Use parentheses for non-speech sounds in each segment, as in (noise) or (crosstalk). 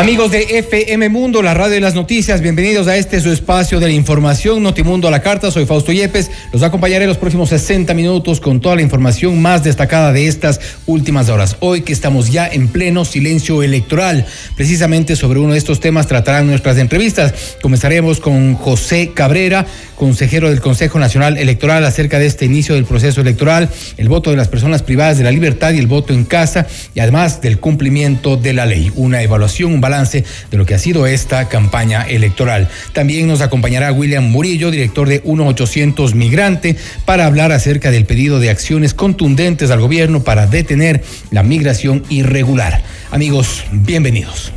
Amigos de FM Mundo, la radio de las noticias, bienvenidos a este su espacio de la información, Notimundo a la carta, soy Fausto Yepes, los acompañaré los próximos 60 minutos con toda la información más destacada de estas últimas horas. Hoy que estamos ya en pleno silencio electoral, precisamente sobre uno de estos temas tratarán nuestras entrevistas. Comenzaremos con José Cabrera, consejero del Consejo Nacional Electoral acerca de este inicio del proceso electoral, el voto de las personas privadas de la libertad y el voto en casa y además del cumplimiento de la ley, una evaluación, un balance de lo que ha sido esta campaña electoral. También nos acompañará William Murillo, director de 1800 Migrante, para hablar acerca del pedido de acciones contundentes al gobierno para detener la migración irregular. Amigos, bienvenidos.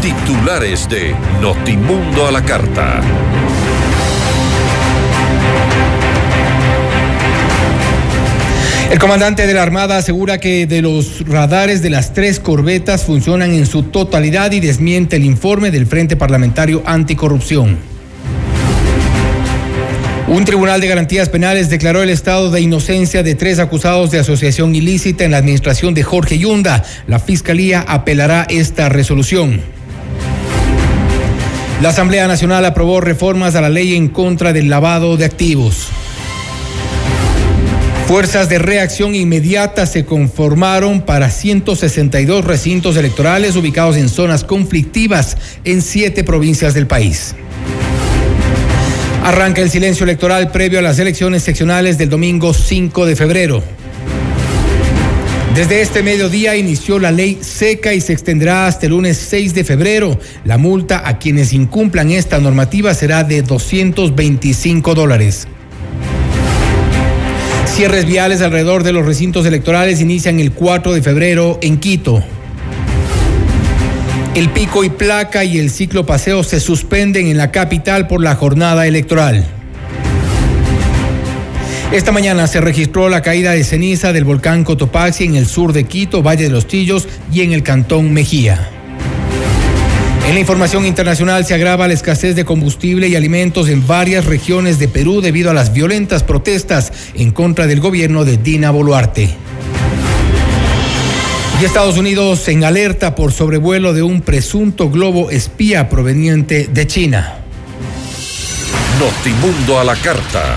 Titulares de Notimundo a la carta. El comandante de la Armada asegura que de los radares de las tres corbetas funcionan en su totalidad y desmiente el informe del Frente Parlamentario Anticorrupción. Un tribunal de garantías penales declaró el estado de inocencia de tres acusados de asociación ilícita en la administración de Jorge Yunda. La Fiscalía apelará esta resolución. La Asamblea Nacional aprobó reformas a la ley en contra del lavado de activos. Fuerzas de reacción inmediata se conformaron para 162 recintos electorales ubicados en zonas conflictivas en siete provincias del país. Arranca el silencio electoral previo a las elecciones seccionales del domingo 5 de febrero. Desde este mediodía inició la ley seca y se extenderá hasta el lunes 6 de febrero. La multa a quienes incumplan esta normativa será de 225 dólares. Cierres viales alrededor de los recintos electorales inician el 4 de febrero en Quito. El pico y placa y el ciclo paseo se suspenden en la capital por la jornada electoral. Esta mañana se registró la caída de ceniza del volcán Cotopaxi en el sur de Quito, Valle de los Tillos y en el cantón Mejía. En la información internacional se agrava la escasez de combustible y alimentos en varias regiones de Perú debido a las violentas protestas en contra del gobierno de Dina Boluarte. Y Estados Unidos en alerta por sobrevuelo de un presunto globo espía proveniente de China. Notimundo a la carta.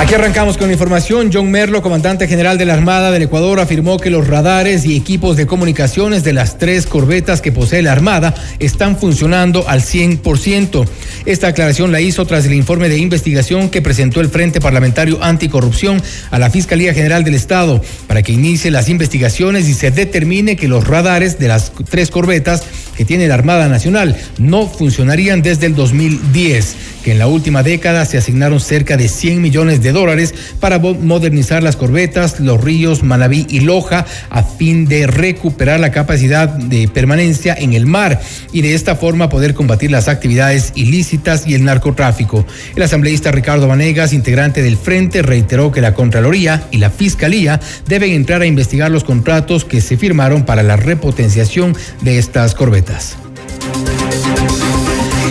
Aquí arrancamos con la información. John Merlo, comandante general de la Armada del Ecuador, afirmó que los radares y equipos de comunicaciones de las tres corbetas que posee la Armada están funcionando al 100%. Esta aclaración la hizo tras el informe de investigación que presentó el Frente Parlamentario Anticorrupción a la Fiscalía General del Estado para que inicie las investigaciones y se determine que los radares de las tres corbetas que tiene la Armada Nacional no funcionarían desde el 2010, que en la última década se asignaron cerca de 100 millones de dólares para modernizar las corbetas, los ríos Manabí y Loja a fin de recuperar la capacidad de permanencia en el mar y de esta forma poder combatir las actividades ilícitas y el narcotráfico. El asambleísta Ricardo Vanegas, integrante del Frente, reiteró que la Contraloría y la Fiscalía deben entrar a investigar los contratos que se firmaron para la repotenciación de estas corbetas.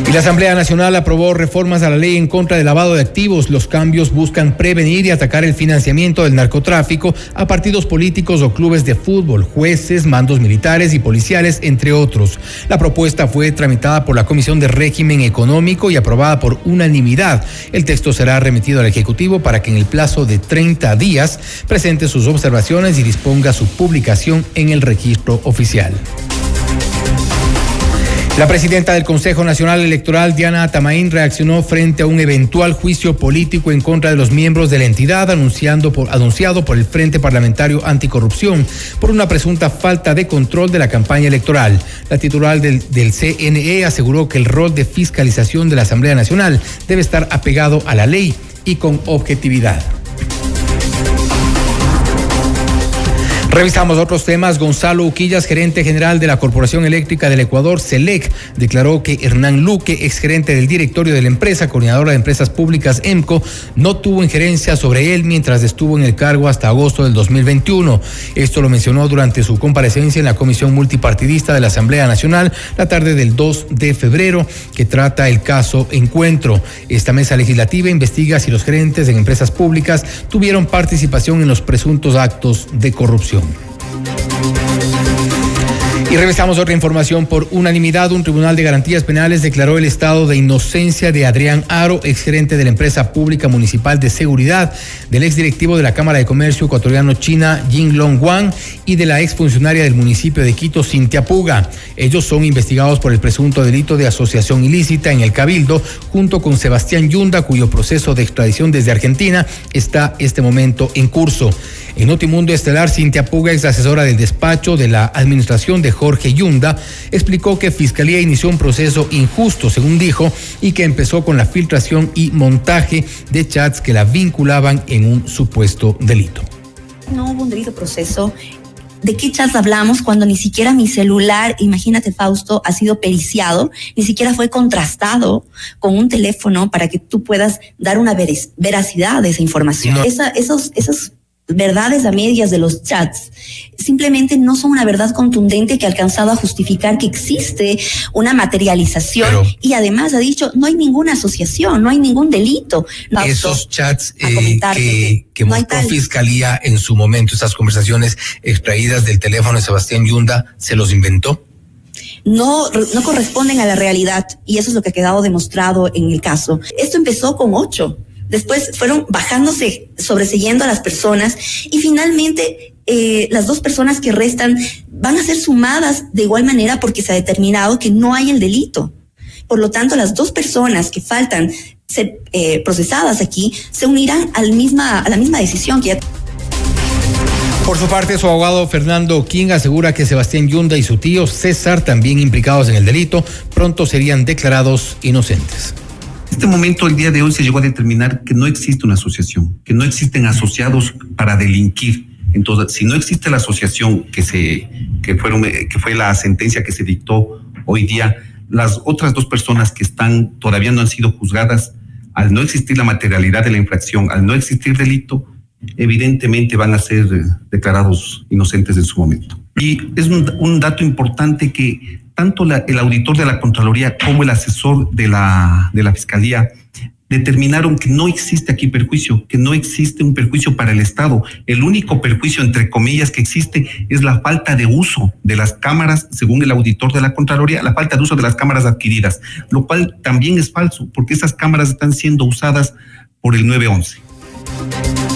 Y la Asamblea Nacional aprobó reformas a la ley en contra del lavado de activos. Los cambios buscan prevenir y atacar el financiamiento del narcotráfico a partidos políticos o clubes de fútbol, jueces, mandos militares y policiales, entre otros. La propuesta fue tramitada por la Comisión de Régimen Económico y aprobada por unanimidad. El texto será remitido al Ejecutivo para que en el plazo de 30 días presente sus observaciones y disponga su publicación en el registro oficial. La presidenta del Consejo Nacional Electoral, Diana Tamaín, reaccionó frente a un eventual juicio político en contra de los miembros de la entidad por, anunciado por el Frente Parlamentario Anticorrupción por una presunta falta de control de la campaña electoral. La titular del, del CNE aseguró que el rol de fiscalización de la Asamblea Nacional debe estar apegado a la ley y con objetividad. Revisamos otros temas. Gonzalo Uquillas, gerente general de la Corporación Eléctrica del Ecuador, CELEC, declaró que Hernán Luque, exgerente del directorio de la empresa, coordinadora de empresas públicas EMCO, no tuvo injerencia sobre él mientras estuvo en el cargo hasta agosto del 2021. Esto lo mencionó durante su comparecencia en la Comisión Multipartidista de la Asamblea Nacional la tarde del 2 de febrero, que trata el caso Encuentro. Esta mesa legislativa investiga si los gerentes en empresas públicas tuvieron participación en los presuntos actos de corrupción. Y revisamos otra información. Por unanimidad, un tribunal de garantías penales declaró el estado de inocencia de Adrián Aro, exgerente de la empresa pública municipal de seguridad, del exdirectivo de la Cámara de Comercio ecuatoriano China, Jin Long Wang, y de la exfuncionaria del municipio de Quito, Cintia Puga. Ellos son investigados por el presunto delito de asociación ilícita en el Cabildo, junto con Sebastián Yunda, cuyo proceso de extradición desde Argentina está este momento en curso. En Notimundo Estelar, Cintia Puga, ex asesora del despacho de la administración de Jorge Yunda, explicó que Fiscalía inició un proceso injusto, según dijo, y que empezó con la filtración y montaje de chats que la vinculaban en un supuesto delito. No hubo un delito proceso. ¿De qué chats hablamos cuando ni siquiera mi celular, imagínate Fausto, ha sido periciado, ni siquiera fue contrastado con un teléfono para que tú puedas dar una veracidad de esa información? Esa, esos, esos verdades a medias de los chats simplemente no son una verdad contundente que ha alcanzado a justificar que existe una materialización y además ha dicho no hay ninguna asociación, no hay ningún delito. Esos chats eh, que, que mostró Fiscalía en su momento, esas conversaciones extraídas del teléfono de Sebastián Yunda, ¿se los inventó? no, no corresponden a la realidad y eso es lo que ha quedado demostrado en el caso. Esto empezó con ocho Después fueron bajándose, sobreseyendo a las personas y finalmente eh, las dos personas que restan van a ser sumadas de igual manera porque se ha determinado que no hay el delito. Por lo tanto, las dos personas que faltan ser eh, procesadas aquí se unirán al misma, a la misma decisión que ya por su parte, su abogado Fernando King asegura que Sebastián Yunda y su tío César, también implicados en el delito, pronto serían declarados inocentes. Este momento, el día de hoy, se llegó a determinar que no existe una asociación, que no existen asociados para delinquir. Entonces, si no existe la asociación que se, que fueron, que fue la sentencia que se dictó hoy día, las otras dos personas que están todavía no han sido juzgadas, al no existir la materialidad de la infracción, al no existir delito, evidentemente van a ser declarados inocentes en su momento. Y es un, un dato importante que tanto el auditor de la Contraloría como el asesor de la, de la Fiscalía determinaron que no existe aquí perjuicio, que no existe un perjuicio para el Estado. El único perjuicio, entre comillas, que existe es la falta de uso de las cámaras, según el auditor de la Contraloría, la falta de uso de las cámaras adquiridas, lo cual también es falso, porque esas cámaras están siendo usadas por el 911.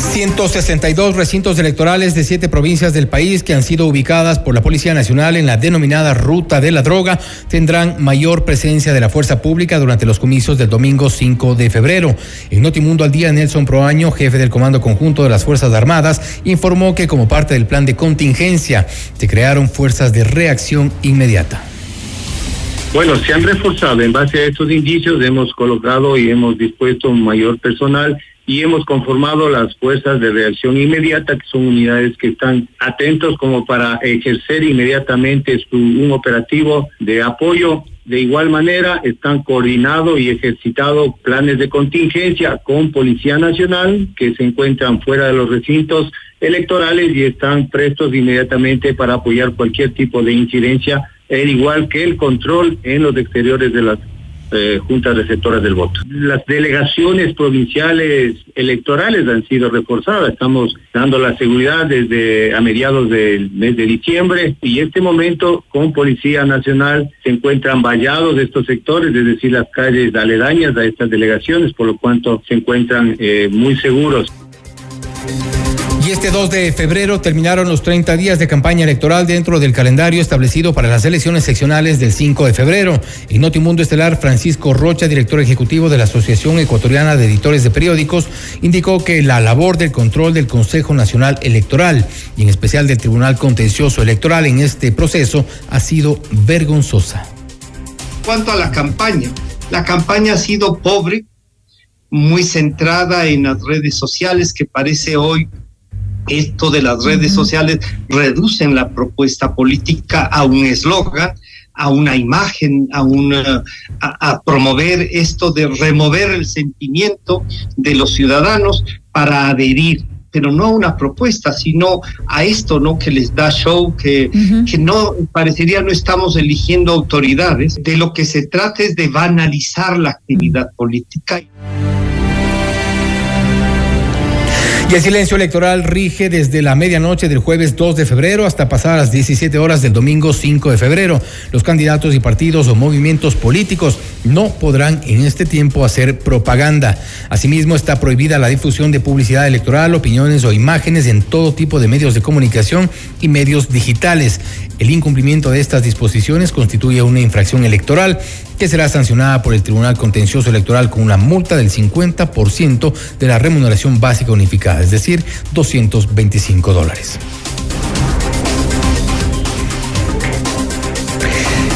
162 recintos electorales de siete provincias del país que han sido ubicadas por la Policía Nacional en la denominada Ruta de la Droga tendrán mayor presencia de la fuerza pública durante los comicios del domingo 5 de febrero. En Notimundo al día, Nelson Proaño, jefe del Comando Conjunto de las Fuerzas Armadas, informó que como parte del plan de contingencia se crearon fuerzas de reacción inmediata. Bueno, se han reforzado en base a estos indicios, hemos colocado y hemos dispuesto un mayor personal y hemos conformado las fuerzas de reacción inmediata, que son unidades que están atentos como para ejercer inmediatamente su, un operativo de apoyo. De igual manera, están coordinados y ejercitados planes de contingencia con Policía Nacional, que se encuentran fuera de los recintos electorales y están prestos inmediatamente para apoyar cualquier tipo de incidencia al igual que el control en los exteriores de las eh, juntas receptoras del voto. Las delegaciones provinciales electorales han sido reforzadas. Estamos dando la seguridad desde a mediados del mes de diciembre y en este momento con Policía Nacional se encuentran vallados estos sectores, es decir, las calles aledañas a estas delegaciones, por lo cuanto se encuentran eh, muy seguros. Y este 2 de febrero terminaron los 30 días de campaña electoral dentro del calendario establecido para las elecciones seccionales del 5 de febrero. En Notimundo Estelar, Francisco Rocha, director ejecutivo de la Asociación Ecuatoriana de Editores de Periódicos, indicó que la labor del control del Consejo Nacional Electoral y en especial del Tribunal Contencioso Electoral en este proceso ha sido vergonzosa. Cuanto a la campaña, la campaña ha sido pobre, muy centrada en las redes sociales, que parece hoy esto de las redes sociales reducen la propuesta política a un eslogan, a una imagen, a, una, a, promover esto de remover el sentimiento de los ciudadanos para adherir pero no a una propuesta, sino a esto, ¿no? Que les da show, que, que no, parecería no estamos eligiendo autoridades. De lo que se trata es de banalizar la actividad política. Y el silencio electoral rige desde la medianoche del jueves 2 de febrero hasta pasar las 17 horas del domingo 5 de febrero. Los candidatos y partidos o movimientos políticos no podrán en este tiempo hacer propaganda. Asimismo, está prohibida la difusión de publicidad electoral, opiniones o imágenes en todo tipo de medios de comunicación y medios digitales. El incumplimiento de estas disposiciones constituye una infracción electoral que será sancionada por el Tribunal Contencioso Electoral con una multa del 50% de la remuneración básica unificada, es decir, 225 dólares.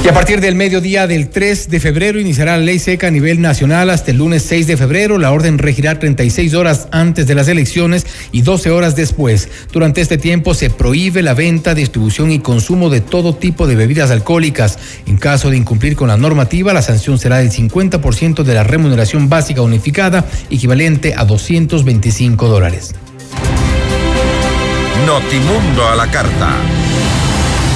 Y a partir del mediodía del 3 de febrero iniciará la ley seca a nivel nacional hasta el lunes 6 de febrero. La orden regirá 36 horas antes de las elecciones y 12 horas después. Durante este tiempo se prohíbe la venta, distribución y consumo de todo tipo de bebidas alcohólicas. En caso de incumplir con la normativa, la sanción será del 50% de la remuneración básica unificada, equivalente a 225 dólares. Notimundo a la carta.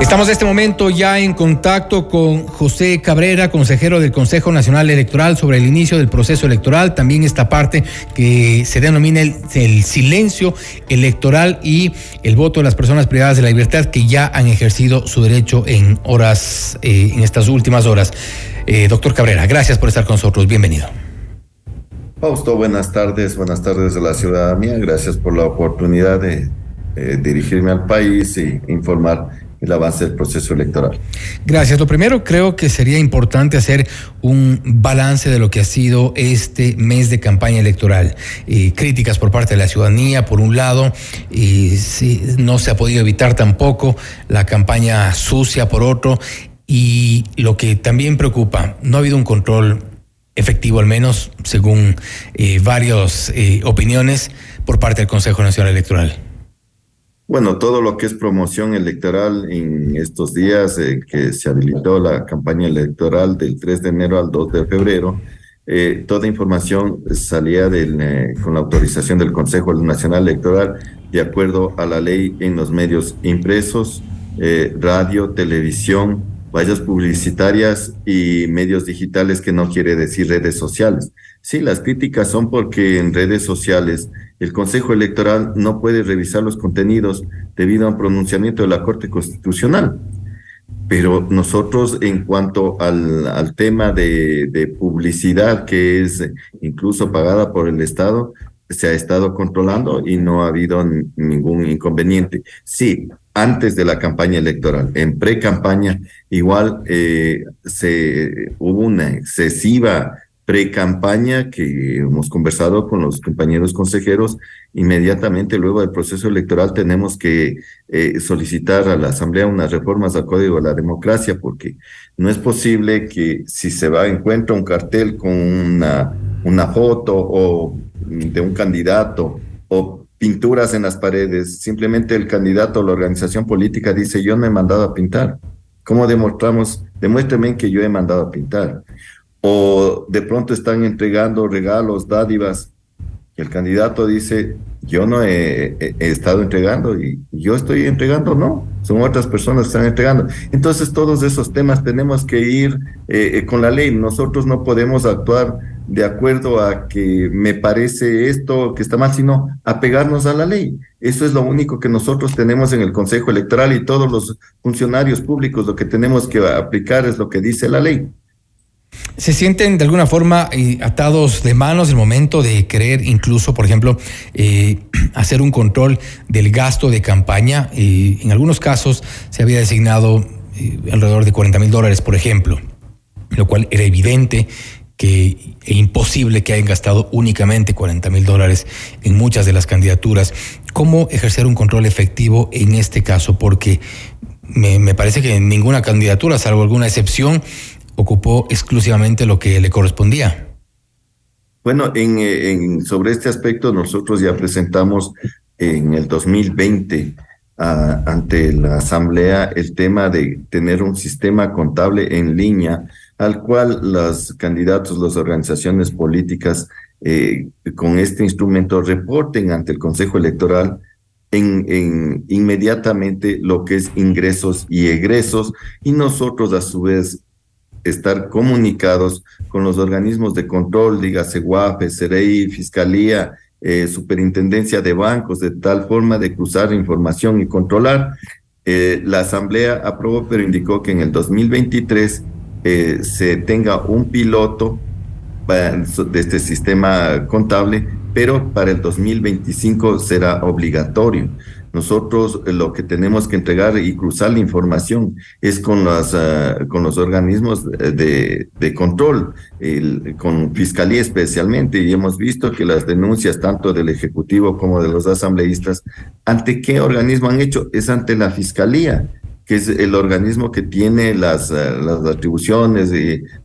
Estamos en este momento ya en contacto con José Cabrera, consejero del Consejo Nacional Electoral, sobre el inicio del proceso electoral, también esta parte que se denomina el, silencio electoral y el voto de las personas privadas de la libertad que ya han ejercido su derecho en horas, eh, en estas últimas horas. Eh, doctor Cabrera, gracias por estar con nosotros. Bienvenido. Fausto, buenas tardes, buenas tardes a la ciudadanía. Gracias por la oportunidad de eh, dirigirme al país e informar el avance del proceso electoral. Gracias. Lo primero, creo que sería importante hacer un balance de lo que ha sido este mes de campaña electoral. Eh, críticas por parte de la ciudadanía, por un lado, y no se ha podido evitar tampoco la campaña sucia, por otro, y lo que también preocupa, no ha habido un control efectivo, al menos según eh, varias eh, opiniones, por parte del Consejo Nacional Electoral. Bueno, todo lo que es promoción electoral en estos días eh, que se habilitó la campaña electoral del 3 de enero al 2 de febrero, toda información salía del, con la autorización del Consejo Nacional Electoral de acuerdo a la ley en los medios impresos, radio, televisión, vallas publicitarias y medios digitales que no quiere decir redes sociales. Sí, las críticas son porque en redes sociales el Consejo Electoral no puede revisar los contenidos debido a un pronunciamiento de la Corte Constitucional. Pero nosotros en cuanto al, tema de, de publicidad que es incluso pagada por el Estado, se ha estado controlando y no ha habido ningún inconveniente. Sí, antes de la campaña electoral. En pre-campaña, igual eh, se, hubo una excesiva pre-campaña que hemos conversado con los compañeros consejeros. Inmediatamente luego del proceso electoral tenemos que eh, solicitar a la Asamblea unas reformas al Código de la Democracia, porque no es posible que si se va, encuentra un cartel con una, una foto o de un candidato o pinturas en las paredes. Simplemente el candidato o la organización política dice, yo no he mandado a pintar. ¿Cómo demostramos? Demuéstrame que yo he mandado a pintar. O de pronto están entregando regalos, dádivas, el candidato dice, yo no he, estado entregando y yo estoy entregando, no, son otras personas que están entregando. Entonces todos esos temas tenemos que ir eh, eh, con la ley, nosotros no podemos actuar de acuerdo a que me parece esto que está mal, sino apegarnos a la ley. Eso es lo único que nosotros tenemos en el Consejo Electoral y todos los funcionarios públicos lo que tenemos que aplicar es lo que dice la ley. ¿Se sienten de alguna forma eh, atados de manos el momento de querer incluso, por ejemplo, eh, (clears throat) hacer un control del gasto de campaña? Eh, en algunos casos se había designado alrededor de 40 mil dólares, por ejemplo, lo cual era evidente que e imposible que hayan gastado únicamente 40 mil dólares en muchas de las candidaturas. ¿Cómo ejercer un control efectivo en este caso? Porque me parece que en ninguna candidatura, salvo alguna excepción, ocupó exclusivamente lo que le correspondía. Bueno, en, sobre este aspecto nosotros ya presentamos en el 2020 ante la Asamblea el tema de tener un sistema contable en línea al cual los candidatos, las organizaciones políticas eh, con este instrumento reporten ante el Consejo Electoral en, en, inmediatamente lo que es ingresos y egresos y nosotros a su vez estar comunicados con los organismos de control, dígase UAPE, CEREI, Fiscalía, eh, Superintendencia de Bancos, de tal forma de cruzar información y controlar. Eh, la Asamblea aprobó, pero indicó que en el 2023 eh, se tenga un piloto de este sistema contable, pero para el 2025 será obligatorio. Nosotros eh, lo que tenemos que entregar y cruzar la información es con, las, ah, con los organismos de, de control, con Fiscalía especialmente, y hemos visto que las denuncias tanto del Ejecutivo como de los asambleístas, ¿ante qué organismo han hecho? Es ante la Fiscalía que es el organismo que tiene las, eh, las atribuciones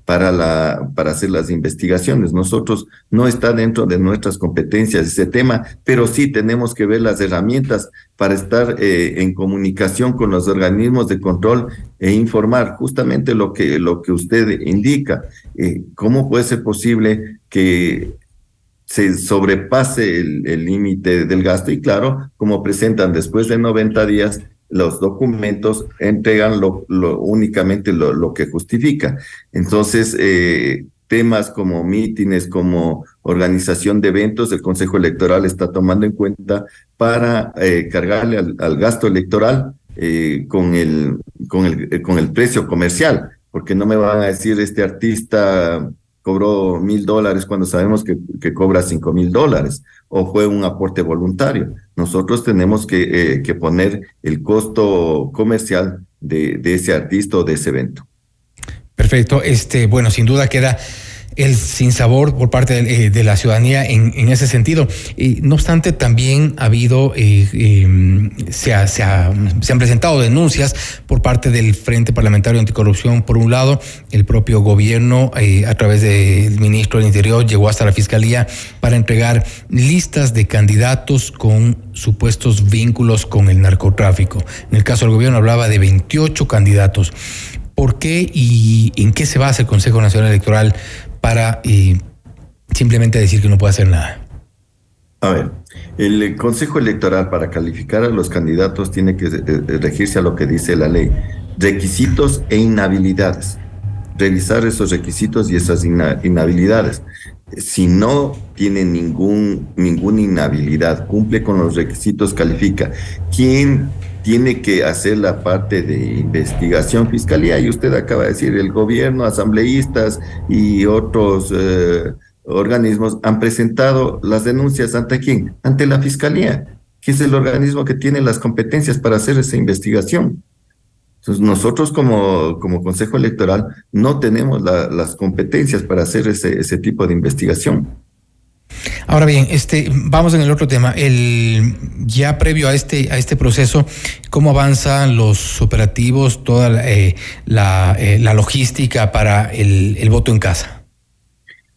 para, la, para hacer las investigaciones. Nosotros no está dentro de nuestras competencias ese tema, pero sí tenemos que ver las herramientas para estar eh, en comunicación con los organismos de control e informar justamente lo que, lo que usted indica. Eh, ¿Cómo puede ser posible que se sobrepase el límite del gasto? Y claro, como presentan después de 90 días, los documentos entregan lo, únicamente lo, que justifica. Entonces, eh, temas como mítines, como organización de eventos, el Consejo Electoral está tomando en cuenta para eh, cargarle al, gasto electoral eh, con, el, con, el, con el precio comercial, porque no me van a decir este artista cobró mil dólares cuando sabemos que, que cobra cinco mil dólares o fue un aporte voluntario. Nosotros tenemos que, eh, que poner el costo comercial de, de ese artista o de ese evento. Perfecto. Este, bueno, sin duda queda el sinsabor por parte de, eh, la ciudadanía en, ese sentido. no obstante, también ha habido, eh, em, se, han presentado denuncias por parte del Frente Parlamentario Anticorrupción. Por un lado, el propio gobierno, eh, a través del ministro del Interior, llegó hasta la Fiscalía para entregar listas de candidatos con supuestos vínculos con el narcotráfico. En el caso del gobierno hablaba de 28 candidatos. ¿Por qué y en qué se basa el Consejo Nacional Electoral para simplemente decir que no puede hacer nada? A ver, el Consejo Electoral para calificar a los candidatos tiene que eh, eh, regirse a lo que dice la ley. Requisitos e inhabilidades. Revisar esos requisitos y esas inhabilidades. Si no tiene ningún, ninguna inhabilidad, cumple con los requisitos, califica. ¿Quién tiene que hacer la parte de investigación fiscalía y usted acaba de decir el gobierno, asambleístas y otros eh, organismos han presentado las denuncias ante quién? Ante la fiscalía, que es el organismo que tiene las competencias para hacer esa investigación. Entonces nosotros como, como Consejo Electoral no tenemos las competencias para hacer ese, ese tipo de investigación. Ahora bien, este, vamos en el otro tema. El, ya previo a este, a este proceso, ¿cómo avanzan los operativos, toda la, eh, eh, la, logística para el, el, voto en casa?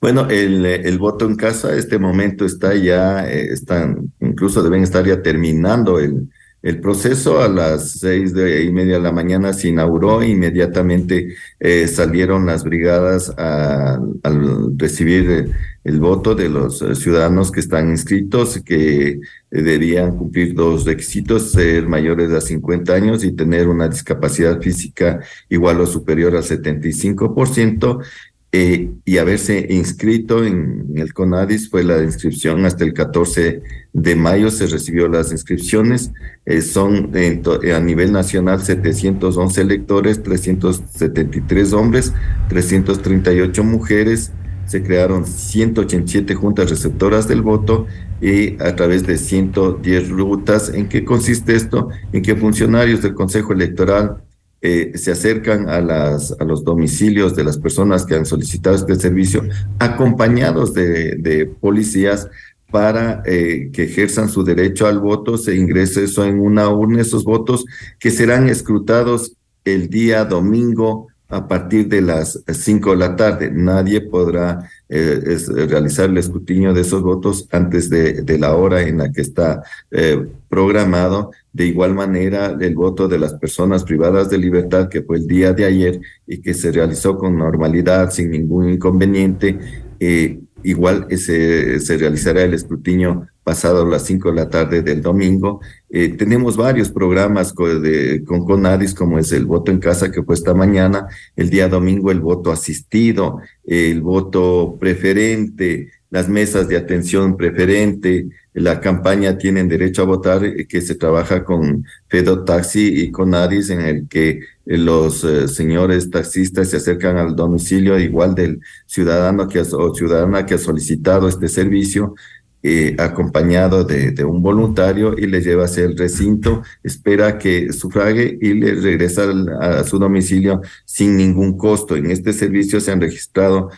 Bueno, el, el voto en casa, este momento está ya, eh, están, incluso deben estar ya terminando el, El proceso a las seis de, y media de la mañana se inauguró, inmediatamente eh, salieron las brigadas al recibir el voto de los eh, ciudadanos que están inscritos, que eh, debían cumplir dos requisitos, ser mayores de 50 años y tener una discapacidad física igual o superior al 75%, eh, y haberse inscrito en, el CONADIS fue la inscripción. Hasta el 14 de mayo se recibió las inscripciones. Eh, son a nivel nacional 711 electores 373 hombres 338 mujeres se crearon 187 juntas receptoras del voto y a través de 110 rutas. ¿En qué consiste esto? En que funcionarios del Consejo Electoral eh, se acercan a, las, a los domicilios de las personas que han solicitado este servicio, acompañados de, policías para eh, que ejerzan su derecho al voto, se ingrese eso en una urna, esos votos que serán escrutados el día domingo a partir de las 5 de la tarde. Nadie podrá eh, realizar el escrutinio de esos votos antes de, la hora en la que está eh, programado. De igual manera, el voto de las personas privadas de libertad, que fue el día de ayer y que se realizó con normalidad, sin ningún inconveniente, eh, igual se realizará el escrutinio pasado las 5 de la tarde del domingo. Eh, tenemos varios programas con, con Conadis, como es el voto en casa que fue esta mañana, el día domingo el voto asistido, el voto preferente, las mesas de atención preferente, la campaña Tienen Derecho a Votar, eh, que se trabaja con Fedo Taxi y Conadis, en el que los eh, señores taxistas se acercan al domicilio igual del ciudadano que o ciudadana que ha solicitado este servicio eh, acompañado de, de, un voluntario y le lleva hacia el recinto, espera que sufrague y le regresa a su domicilio sin ningún costo. En este servicio se han registrado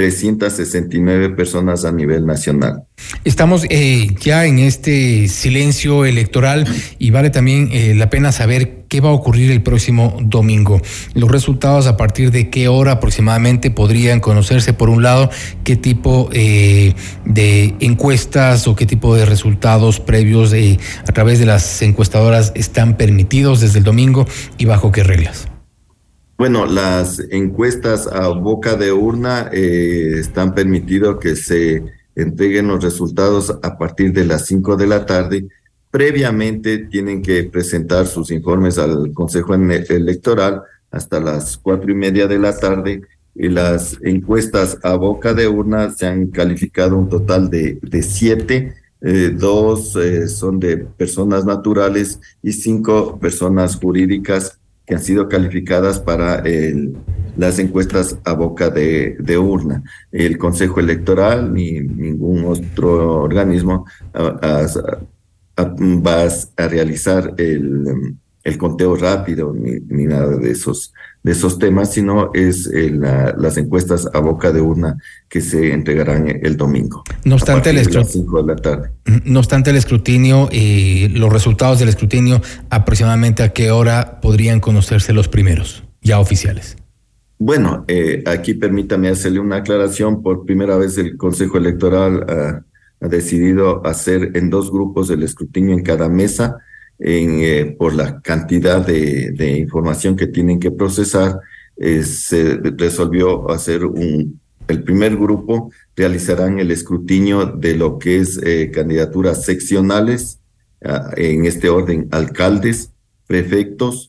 369 personas a nivel nacional. Estamos eh, ya en este silencio electoral y vale también eh, la pena saber qué va a ocurrir el próximo domingo. Los resultados a partir de qué hora aproximadamente podrían conocerse. Por un lado, qué tipo eh, de encuestas o qué tipo de resultados previos a través de las encuestadoras están permitidos desde el domingo y bajo qué reglas. Bueno, las encuestas a boca de urna eh, están permitido que se entreguen los resultados a partir de las 5 de la tarde. Previamente tienen que presentar sus informes al Consejo Electoral hasta las cuatro y media de la tarde. Y las encuestas a boca de urna se han calificado un total de, de siete, eh, dos eh, son de personas naturales y cinco personas jurídicas que han sido calificadas para las encuestas a boca de, urna. El Consejo Electoral ni ningún otro organismo va a, realizar el, el conteo rápido ni, ni, nada de esos, de esos temas, sino es eh, las encuestas a boca de urna que se entregarán el domingo. No obstante, el escrutinio, de la tarde. No obstante el escrutinio, y los resultados del escrutinio, aproximadamente a qué hora podrían conocerse los primeros, ya oficiales. Bueno, eh, aquí permítame hacerle una aclaración. Por primera vez el Consejo Electoral ha decidido hacer en dos grupos el escrutinio en cada mesa en, eh, por la cantidad de, información que tienen que procesar, eh, se resolvió hacer un, el primer grupo realizarán el escrutinio de lo que es eh, candidaturas seccionales, ah, en este orden, alcaldes, prefectos,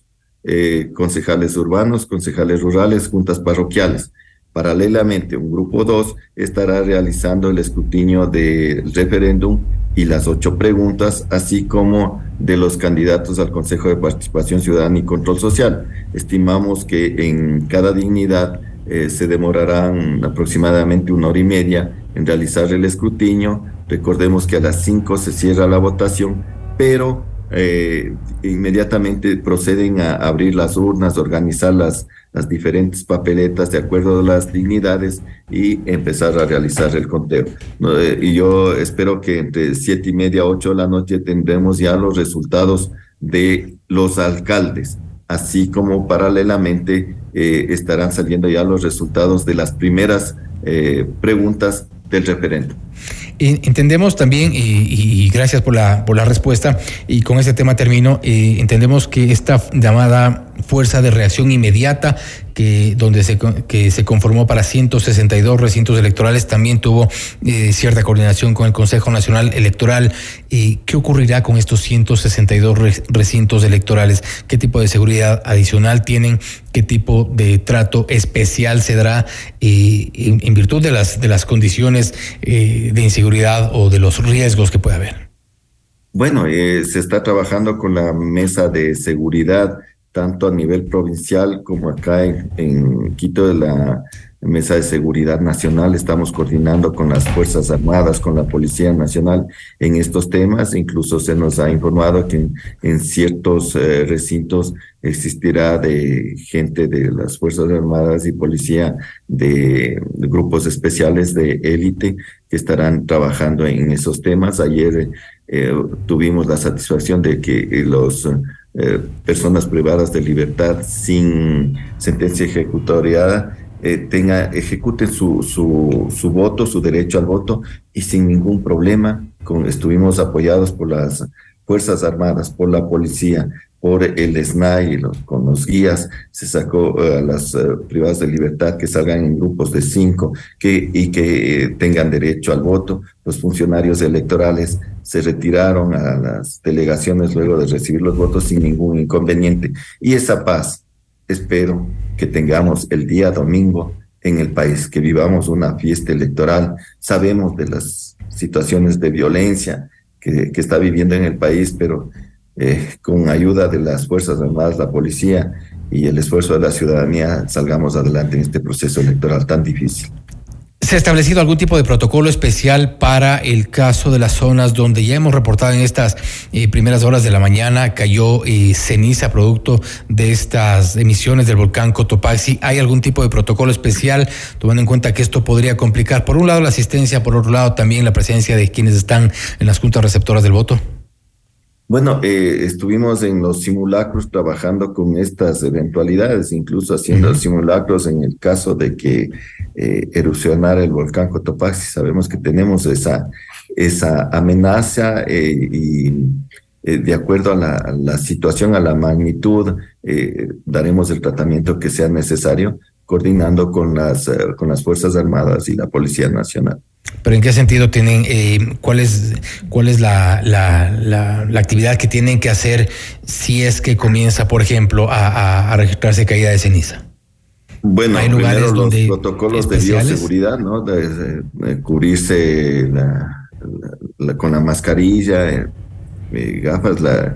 concejales urbanos, concejales rurales, juntas parroquiales. Paralelamente, un grupo 2 estará realizando el escrutinio del referéndum y las ocho preguntas, así como de los candidatos al Consejo de Participación Ciudadana y Control Social. Estimamos que en cada dignidad eh, se demorarán aproximadamente una hora y media en realizar el escrutinio. Recordemos que a las cinco se cierra la votación, pero eh, inmediatamente proceden a abrir las urnas, organizar las, las diferentes papeletas de acuerdo a las dignidades y empezar a realizar el conteo. Eh, y yo espero que entre siete y media, ocho de la noche tendremos ya los resultados de los alcaldes, así como paralelamente eh, estarán saliendo ya los resultados de las primeras preguntas del referéndum. Entendemos también, y, gracias por la, por la respuesta, y con este tema termino, entendemos que esta llamada fuerza de reacción inmediata que donde se, que se conformó para 162 recintos electorales también tuvo eh, cierta coordinación con el Consejo Nacional Electoral. Eh, ¿Qué ocurrirá con estos 162 recintos electorales? ¿Qué tipo de seguridad adicional tienen? ¿Qué tipo de trato especial se dará eh, en, virtud de las, de las condiciones de inseguridad o de los riesgos que puede haber? Bueno, se está trabajando con la mesa de seguridad tanto a nivel provincial como acá en, Quito de la Mesa de Seguridad Nacional. Estamos coordinando con las Fuerzas Armadas, con la Policía Nacional en estos temas. Incluso se nos ha informado que en, ciertos eh, recintos existirá de gente de las Fuerzas Armadas y Policía de, grupos especiales de élite que estarán trabajando en esos temas. Ayer eh, tuvimos la satisfacción de que los eh, personas privadas de libertad sin sentencia ejecutoriada eh, tenga, ejecuten su, su, su, voto, su derecho al voto y sin ningún problema. Con, estuvimos apoyados por las Fuerzas Armadas, por la policía, por el SNAI, con los guías, se sacó eh, a las privadas de libertad que salgan en grupos de cinco que, y que tengan derecho al voto. Los funcionarios electorales se retiraron a las delegaciones luego de recibir los votos sin ningún inconveniente. Y esa paz espero que tengamos el día domingo en el país, que vivamos una fiesta electoral. Sabemos de las situaciones de violencia que, que está viviendo en el país, pero eh, con ayuda de las Fuerzas Armadas, la policía y el esfuerzo de la ciudadanía salgamos adelante en este proceso electoral tan difícil. ¿Se ha establecido algún tipo de protocolo especial para el caso de las zonas donde ya hemos reportado en estas eh, primeras horas de la mañana cayó eh, ceniza producto de estas emisiones del volcán Cotopaxi? ¿Hay algún tipo de protocolo especial tomando en cuenta que esto podría complicar, por un lado, la asistencia, por otro lado, también la presencia de quienes están en las juntas receptoras del voto? Bueno, eh, estuvimos en los simulacros trabajando con estas eventualidades, incluso haciendo simulacros en el caso de que eh, erupcionara el volcán Cotopaxi. Sabemos que tenemos esa, esa amenaza eh, y de acuerdo a la, la, situación, a la magnitud, daremos el tratamiento que sea necesario, coordinando con las, con las Fuerzas Armadas y la Policía Nacional. Pero ¿en qué sentido tienen, eh, cuál es, cuál es la, la, actividad que tienen que hacer si es que comienza, por ejemplo, a, registrarse caída de ceniza? Bueno, Hay lugares los protocolos de bioseguridad, ¿no? De, cubrirse con la mascarilla, eh, eh, gafas, la,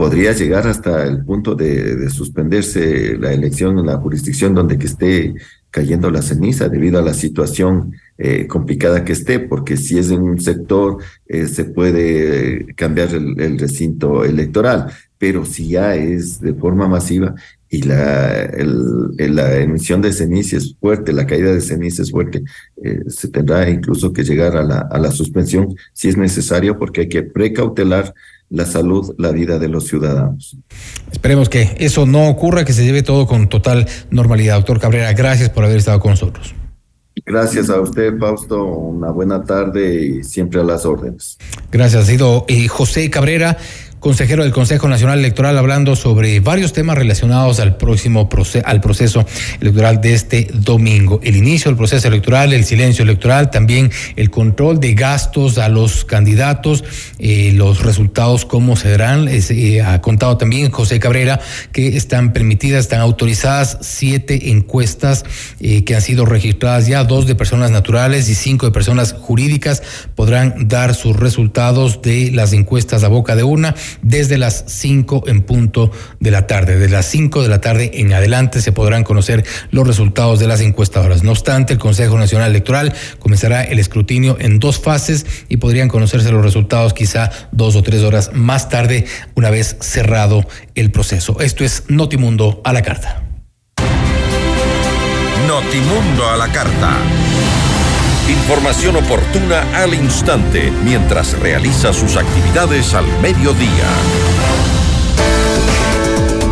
podría llegar hasta el punto de, de, suspenderse la elección en la jurisdicción donde que esté cayendo la ceniza debido a la situación eh, complicada que esté, porque si es en un sector eh, se puede cambiar el, recinto electoral, pero si ya es de forma masiva y la, emisión de ceniza es fuerte, la caída de ceniza es fuerte, eh, se tendrá incluso que llegar a la suspensión si es necesario, porque hay que precautelar la salud, la vida de los ciudadanos. Esperemos que eso no ocurra, que se lleve todo con total normalidad. Doctor Cabrera, gracias por haber estado con nosotros. Gracias a usted, Fausto. Una buena tarde y siempre a las órdenes. Gracias. Ha sido eh, José Cabrera consejero del Consejo Nacional Electoral, hablando sobre varios temas relacionados al próximo proceso, al proceso electoral de este domingo. El inicio del proceso electoral, el silencio electoral, también el control de gastos a los candidatos, eh, los resultados, cómo se darán. Eh, ha contado también José Cabrera que están permitidas, están autorizadas siete encuestas eh, que han sido registradas ya, dos de personas naturales y cinco de personas jurídicas. Podrán dar sus resultados de las encuestas a boca de una desde las 5 en punto de la tarde. De las 5 de la tarde en adelante se podrán conocer los resultados de las encuestadoras. No obstante, el Consejo Nacional Electoral comenzará el escrutinio en dos fases y podrían conocerse los resultados quizá dos o tres horas más tarde, una vez cerrado el proceso. Esto es Notimundo a la carta. Notimundo a la carta. Información oportuna al instante mientras realiza sus actividades al mediodía.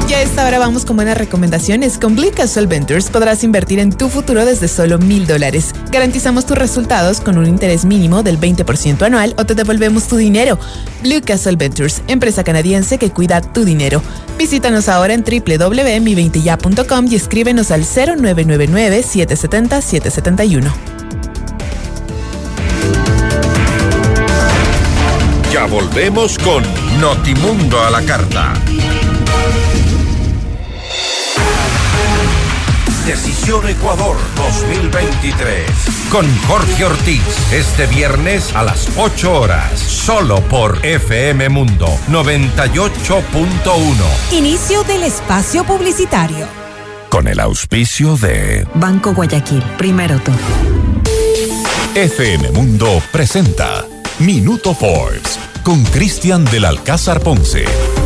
Ya esta hora vamos con buenas recomendaciones. Con Blue Castle Ventures podrás invertir en tu futuro desde solo mil dólares. Garantizamos tus resultados con un interés mínimo del 20% anual o te devolvemos tu dinero. Blue Castle Ventures, empresa canadiense que cuida tu dinero. Visítanos ahora en www.mi20ya.com y escríbenos al 0999 770 771. Ya volvemos con Notimundo a la carta. Decisión Ecuador 2023. Con Jorge Ortiz. Este viernes a las 8 horas. Solo por FM Mundo 98.1. Inicio del espacio publicitario. Con el auspicio de Banco Guayaquil. Primero tú. FM Mundo presenta Minuto Forbes con Cristian del Alcázar Ponce.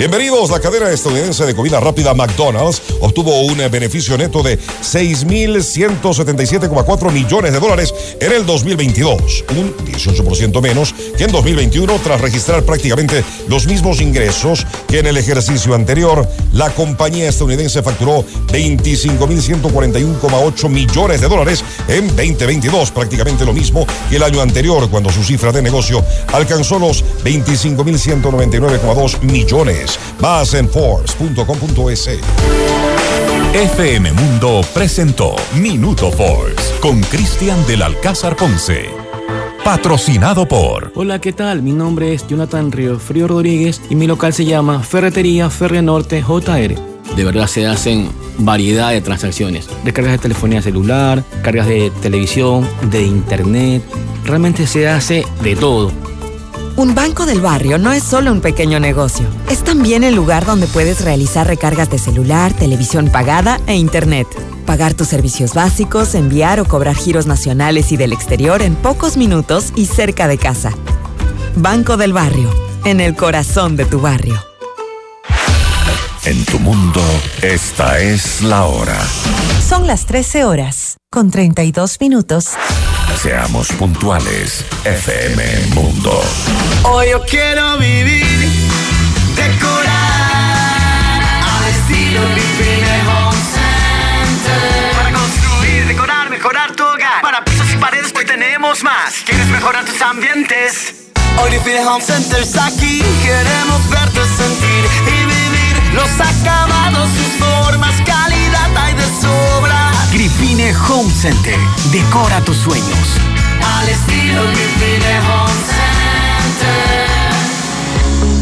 Bienvenidos. La cadena estadounidense de comida rápida McDonald's obtuvo un beneficio neto de 6.177,4 millones de dólares en el 2022, un 18% menos que en 2021 tras registrar prácticamente los mismos ingresos que en el ejercicio anterior. La compañía estadounidense facturó 25.141,8 millones de dólares en 2022, prácticamente lo mismo que el año anterior, cuando su cifra de negocio alcanzó los 25.199,2 millones. Más en Forbes.com.es. FM Mundo presentó Minuto Forbes con Cristian del Alcázar Ponce. Patrocinado por. Hola, ¿qué tal? Mi nombre es Jonathan Río Frío Rodríguez y mi local se llama Ferretería Ferre Norte JR. De verdad se hacen variedad de transacciones. Descargas de telefonía celular, cargas de televisión, de internet. Realmente se hace de todo un banco del barrio no es solo un pequeño negocio, es también el lugar donde puedes realizar recargas de celular, televisión pagada e internet. Pagar tus servicios básicos, enviar o cobrar giros nacionales y del exterior en pocos minutos y cerca de casa. Banco del Barrio, en el corazón de tu barrio. En tu mundo, esta es la hora. Son las 13 horas, con 32 minutos. Seamos puntuales, FM Mundo. Hoy yo quiero vivir, decorar, al estilo Vivine Home Center. Para construir, decorar, mejorar tu hogar. Para pisos y paredes, hoy tenemos más. ¿Quieres mejorar tus ambientes? Hoy Home Center está aquí. Queremos verte sentir y vivir los acabados, sus formas, calidad hay de sobra. Grifine Home Center. Decora tus sueños. Al estilo Grifine Home Center.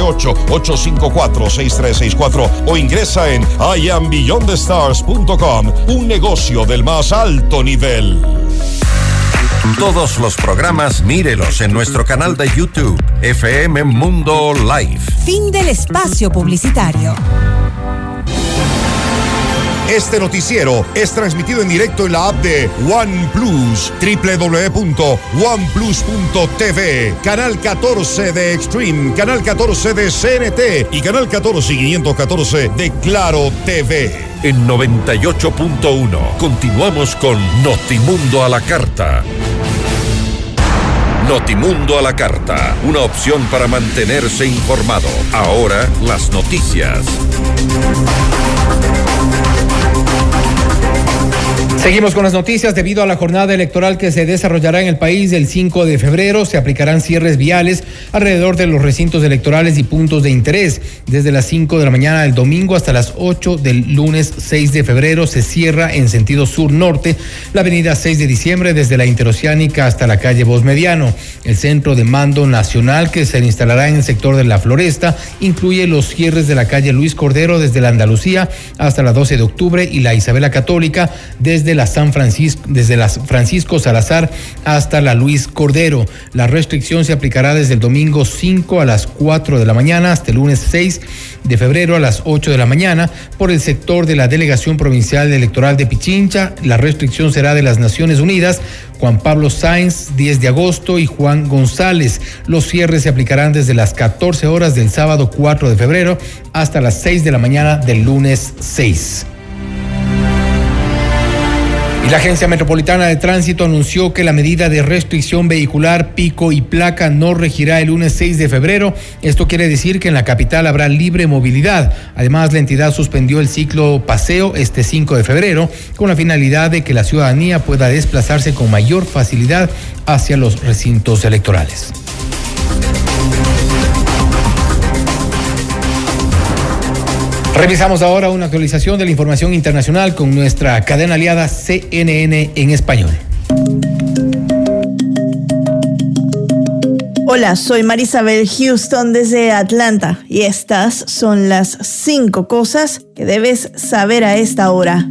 854-6364 o ingresa en iambeyondthestars.com, un negocio del más alto nivel. Todos los programas mírelos en nuestro canal de YouTube, FM Mundo Live. Fin del espacio publicitario. Este noticiero es transmitido en directo en la app de OnePlus, www.oneplus.tv, canal 14 de Extreme, canal 14 de CNT y canal 14 y 514 de Claro TV. En 98.1 continuamos con Notimundo a la carta. Notimundo a la carta, una opción para mantenerse informado. Ahora las noticias. Seguimos con las noticias. Debido a la jornada electoral que se desarrollará en el país el 5 de febrero, se aplicarán cierres viales alrededor de los recintos electorales y puntos de interés. Desde las 5 de la mañana del domingo hasta las 8 del lunes 6 de febrero se cierra en sentido sur-norte la avenida 6 de diciembre desde la interoceánica hasta la calle Voz Mediano. El centro de mando nacional que se instalará en el sector de la Floresta incluye los cierres de la calle Luis Cordero desde la Andalucía hasta la 12 de octubre y la Isabela Católica desde desde la San Francisco, desde Francisco Salazar hasta la Luis Cordero. La restricción se aplicará desde el domingo 5 a las 4 de la mañana hasta el lunes 6 de febrero a las 8 de la mañana por el sector de la Delegación Provincial Electoral de Pichincha. La restricción será de las Naciones Unidas. Juan Pablo Sáenz, 10 de agosto, y Juan González. Los cierres se aplicarán desde las 14 horas del sábado 4 de febrero hasta las 6 de la mañana del lunes 6. Y la Agencia Metropolitana de Tránsito anunció que la medida de restricción vehicular, pico y placa no regirá el lunes 6 de febrero. Esto quiere decir que en la capital habrá libre movilidad. Además, la entidad suspendió el ciclo paseo este 5 de febrero con la finalidad de que la ciudadanía pueda desplazarse con mayor facilidad hacia los recintos electorales. Revisamos ahora una actualización de la información internacional con nuestra cadena aliada CNN en español. Hola, soy Marisabel Houston desde Atlanta y estas son las cinco cosas que debes saber a esta hora.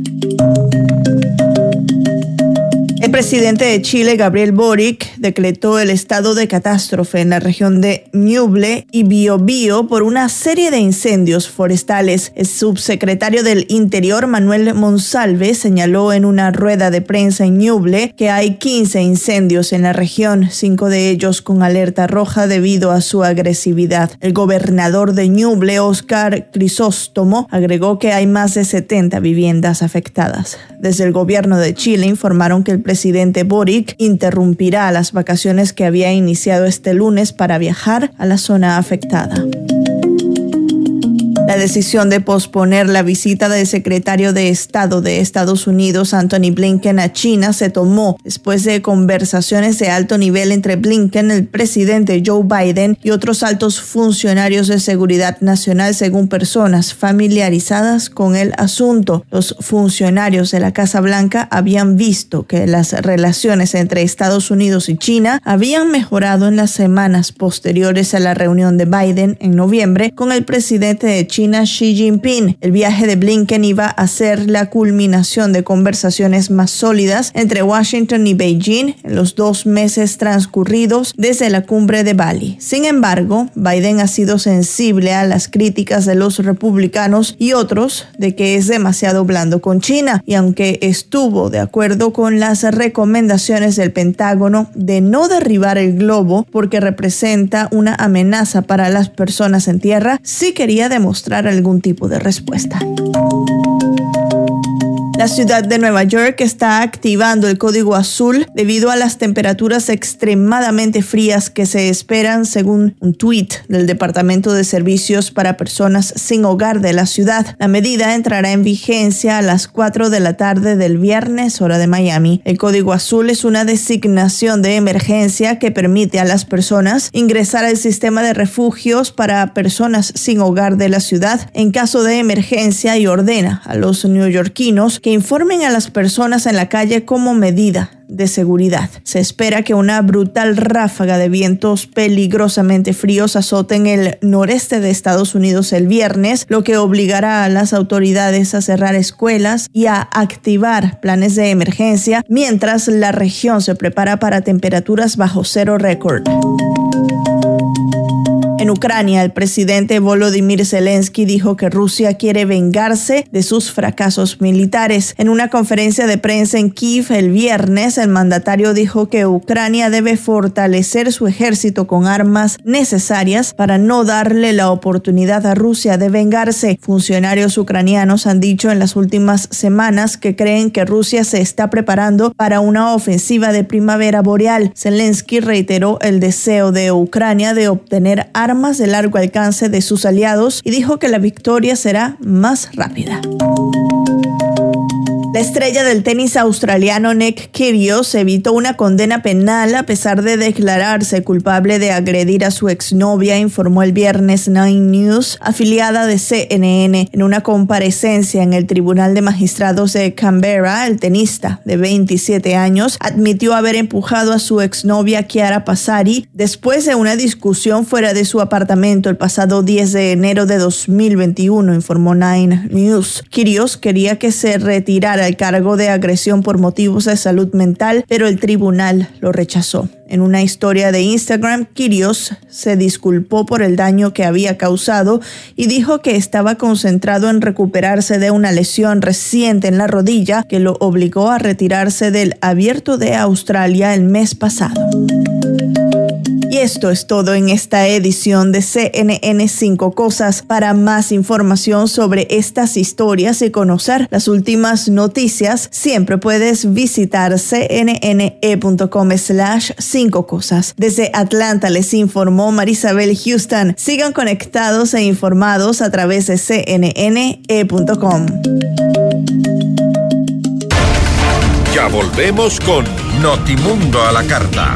El presidente de Chile, Gabriel Boric, decretó el estado de catástrofe en la región de Ñuble y Biobío por una serie de incendios forestales. El subsecretario del Interior, Manuel Monsalve, señaló en una rueda de prensa en Ñuble que hay 15 incendios en la región, cinco de ellos con alerta roja debido a su agresividad. El gobernador de Ñuble, Oscar Crisóstomo, agregó que hay más de 70 viviendas afectadas. Desde el gobierno de Chile informaron que el presidente Boric interrumpirá las vacaciones que había iniciado este lunes para viajar a la zona afectada. La decisión de posponer la visita del secretario de Estado de Estados Unidos, Anthony Blinken, a China se tomó después de conversaciones de alto nivel entre Blinken, el presidente Joe Biden y otros altos funcionarios de seguridad nacional, según personas familiarizadas con el asunto. Los funcionarios de la Casa Blanca habían visto que las relaciones entre Estados Unidos y China habían mejorado en las semanas posteriores a la reunión de Biden en noviembre con el presidente de China Xi Jinping. El viaje de Blinken iba a ser la culminación de conversaciones más sólidas entre Washington y Beijing en los dos meses transcurridos desde la cumbre de Bali. Sin embargo, Biden ha sido sensible a las críticas de los republicanos y otros de que es demasiado blando con China y aunque estuvo de acuerdo con las recomendaciones del Pentágono de no derribar el globo porque representa una amenaza para las personas en tierra, sí quería demostrar algún tipo de respuesta. La ciudad de Nueva York está activando el código azul debido a las temperaturas extremadamente frías que se esperan según un tweet del Departamento de Servicios para Personas sin Hogar de la ciudad. La medida entrará en vigencia a las 4 de la tarde del viernes hora de Miami. El código azul es una designación de emergencia que permite a las personas ingresar al sistema de refugios para personas sin hogar de la ciudad en caso de emergencia y ordena a los neoyorquinos que informen a las personas en la calle como medida de seguridad. Se espera que una brutal ráfaga de vientos peligrosamente fríos azoten el noreste de Estados Unidos el viernes, lo que obligará a las autoridades a cerrar escuelas y a activar planes de emergencia mientras la región se prepara para temperaturas bajo cero récord. En Ucrania, el presidente Volodymyr Zelensky dijo que Rusia quiere vengarse de sus fracasos militares. En una conferencia de prensa en Kiev el viernes, el mandatario dijo que Ucrania debe fortalecer su ejército con armas necesarias para no darle la oportunidad a Rusia de vengarse. Funcionarios ucranianos han dicho en las últimas semanas que creen que Rusia se está preparando para una ofensiva de primavera boreal. Zelensky reiteró el deseo de Ucrania de obtener armas armas de largo alcance de sus aliados y dijo que la victoria será más rápida. La estrella del tenis australiano Nick Kyrgios evitó una condena penal a pesar de declararse culpable de agredir a su exnovia, informó el viernes Nine News, afiliada de CNN. En una comparecencia en el Tribunal de Magistrados de Canberra, el tenista de 27 años admitió haber empujado a su exnovia Chiara Passari después de una discusión fuera de su apartamento el pasado 10 de enero de 2021, informó Nine News. Kyrgios quería que se retirara para el cargo de agresión por motivos de salud mental, pero el tribunal lo rechazó. En una historia de Instagram, Kirios se disculpó por el daño que había causado y dijo que estaba concentrado en recuperarse de una lesión reciente en la rodilla que lo obligó a retirarse del abierto de Australia el mes pasado. Y esto es todo en esta edición de CNN 5 Cosas. Para más información sobre estas historias y conocer las últimas noticias, siempre puedes visitar cnne.com slash 5 cosas. Desde Atlanta les informó Marisabel Houston. Sigan conectados e informados a través de cnne.com. Ya volvemos con Notimundo a la carta.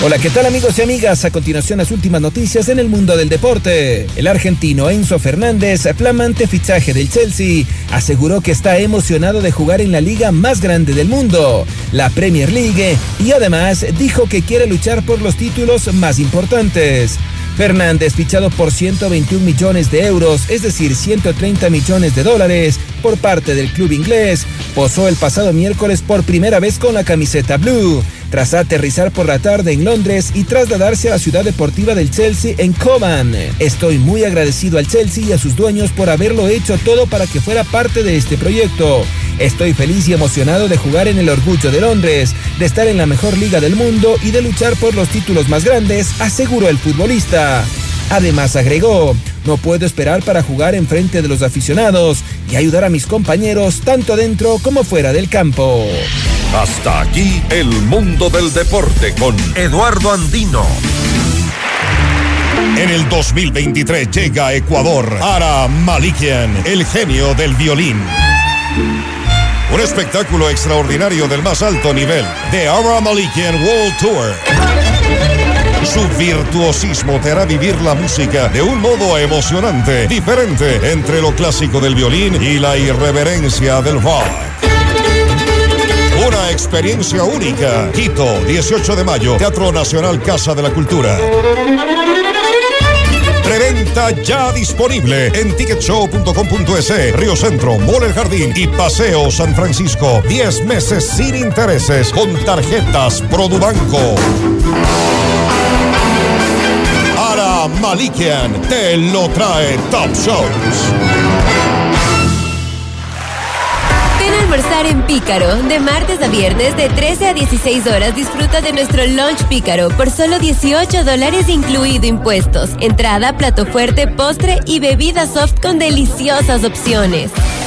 Hola, ¿qué tal amigos y amigas? A continuación las últimas noticias en el mundo del deporte. El argentino Enzo Fernández, flamante fichaje del Chelsea, aseguró que está emocionado de jugar en la liga más grande del mundo, la Premier League, y además dijo que quiere luchar por los títulos más importantes. Fernández, fichado por 121 millones de euros, es decir, 130 millones de dólares, por parte del club inglés, posó el pasado miércoles por primera vez con la camiseta blue, tras aterrizar por la tarde en Londres y trasladarse a la ciudad deportiva del Chelsea en Coman. Estoy muy agradecido al Chelsea y a sus dueños por haberlo hecho todo para que fuera parte de este proyecto. Estoy feliz y emocionado de jugar en el orgullo de Londres, de estar en la mejor liga del mundo y de luchar por los títulos más grandes, aseguró el futbolista. Además agregó, no puedo esperar para jugar en frente de los aficionados y ayudar a mis compañeros tanto dentro como fuera del campo. Hasta aquí el mundo del deporte con Eduardo Andino. En el 2023 llega Ecuador Ara Malikian, el genio del violín. Un espectáculo extraordinario del más alto nivel. The Ara Malikian World Tour. Su virtuosismo te hará vivir la música de un modo emocionante, diferente entre lo clásico del violín y la irreverencia del rock. Una experiencia única. Quito, 18 de mayo, Teatro Nacional Casa de la Cultura. Preventa ya disponible en ticketshow.com.es, Río Centro, Mall El Jardín y Paseo San Francisco. 10 meses sin intereses con tarjetas Produbanco. Ara Malikian te lo trae Top Shows. Almorzar en Pícaro. De martes a viernes, de 13 a 16 horas, disfruta de nuestro lunch Pícaro por solo 18 dólares, incluido impuestos. Entrada, plato fuerte, postre y bebida soft con deliciosas opciones.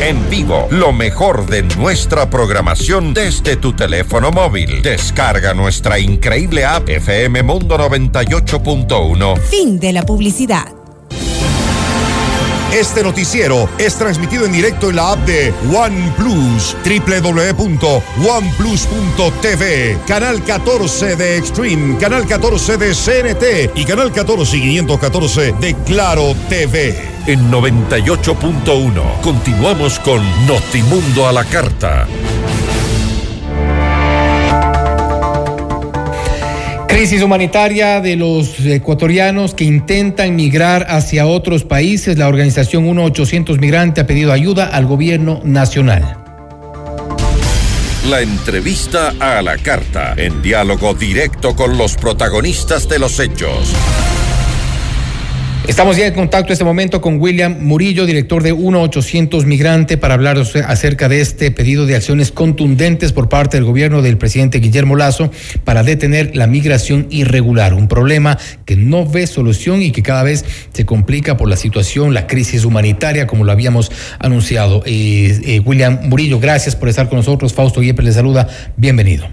En vivo, lo mejor de nuestra programación desde tu teléfono móvil. Descarga nuestra increíble app FM Mundo 98.1. Fin de la publicidad. Este noticiero es transmitido en directo en la app de OnePlus, www.oneplus.tv, canal 14 de Extreme, canal 14 de CNT y canal 14 y 514 de Claro TV. En 98.1 continuamos con Notimundo a la carta. Crisis humanitaria de los ecuatorianos que intentan migrar hacia otros países. La organización 1-800 Migrante ha pedido ayuda al gobierno nacional. La entrevista a la carta, en diálogo directo con los protagonistas de los hechos. Estamos ya en contacto en este momento con William Murillo, director de 1-800 Migrante, para hablar acerca de este pedido de acciones contundentes por parte del gobierno del presidente Guillermo Lazo para detener la migración irregular, un problema que no ve solución y que cada vez se complica por la situación, la crisis humanitaria, como lo habíamos anunciado. Eh, eh, William Murillo, gracias por estar con nosotros. Fausto Yepes le saluda. Bienvenido.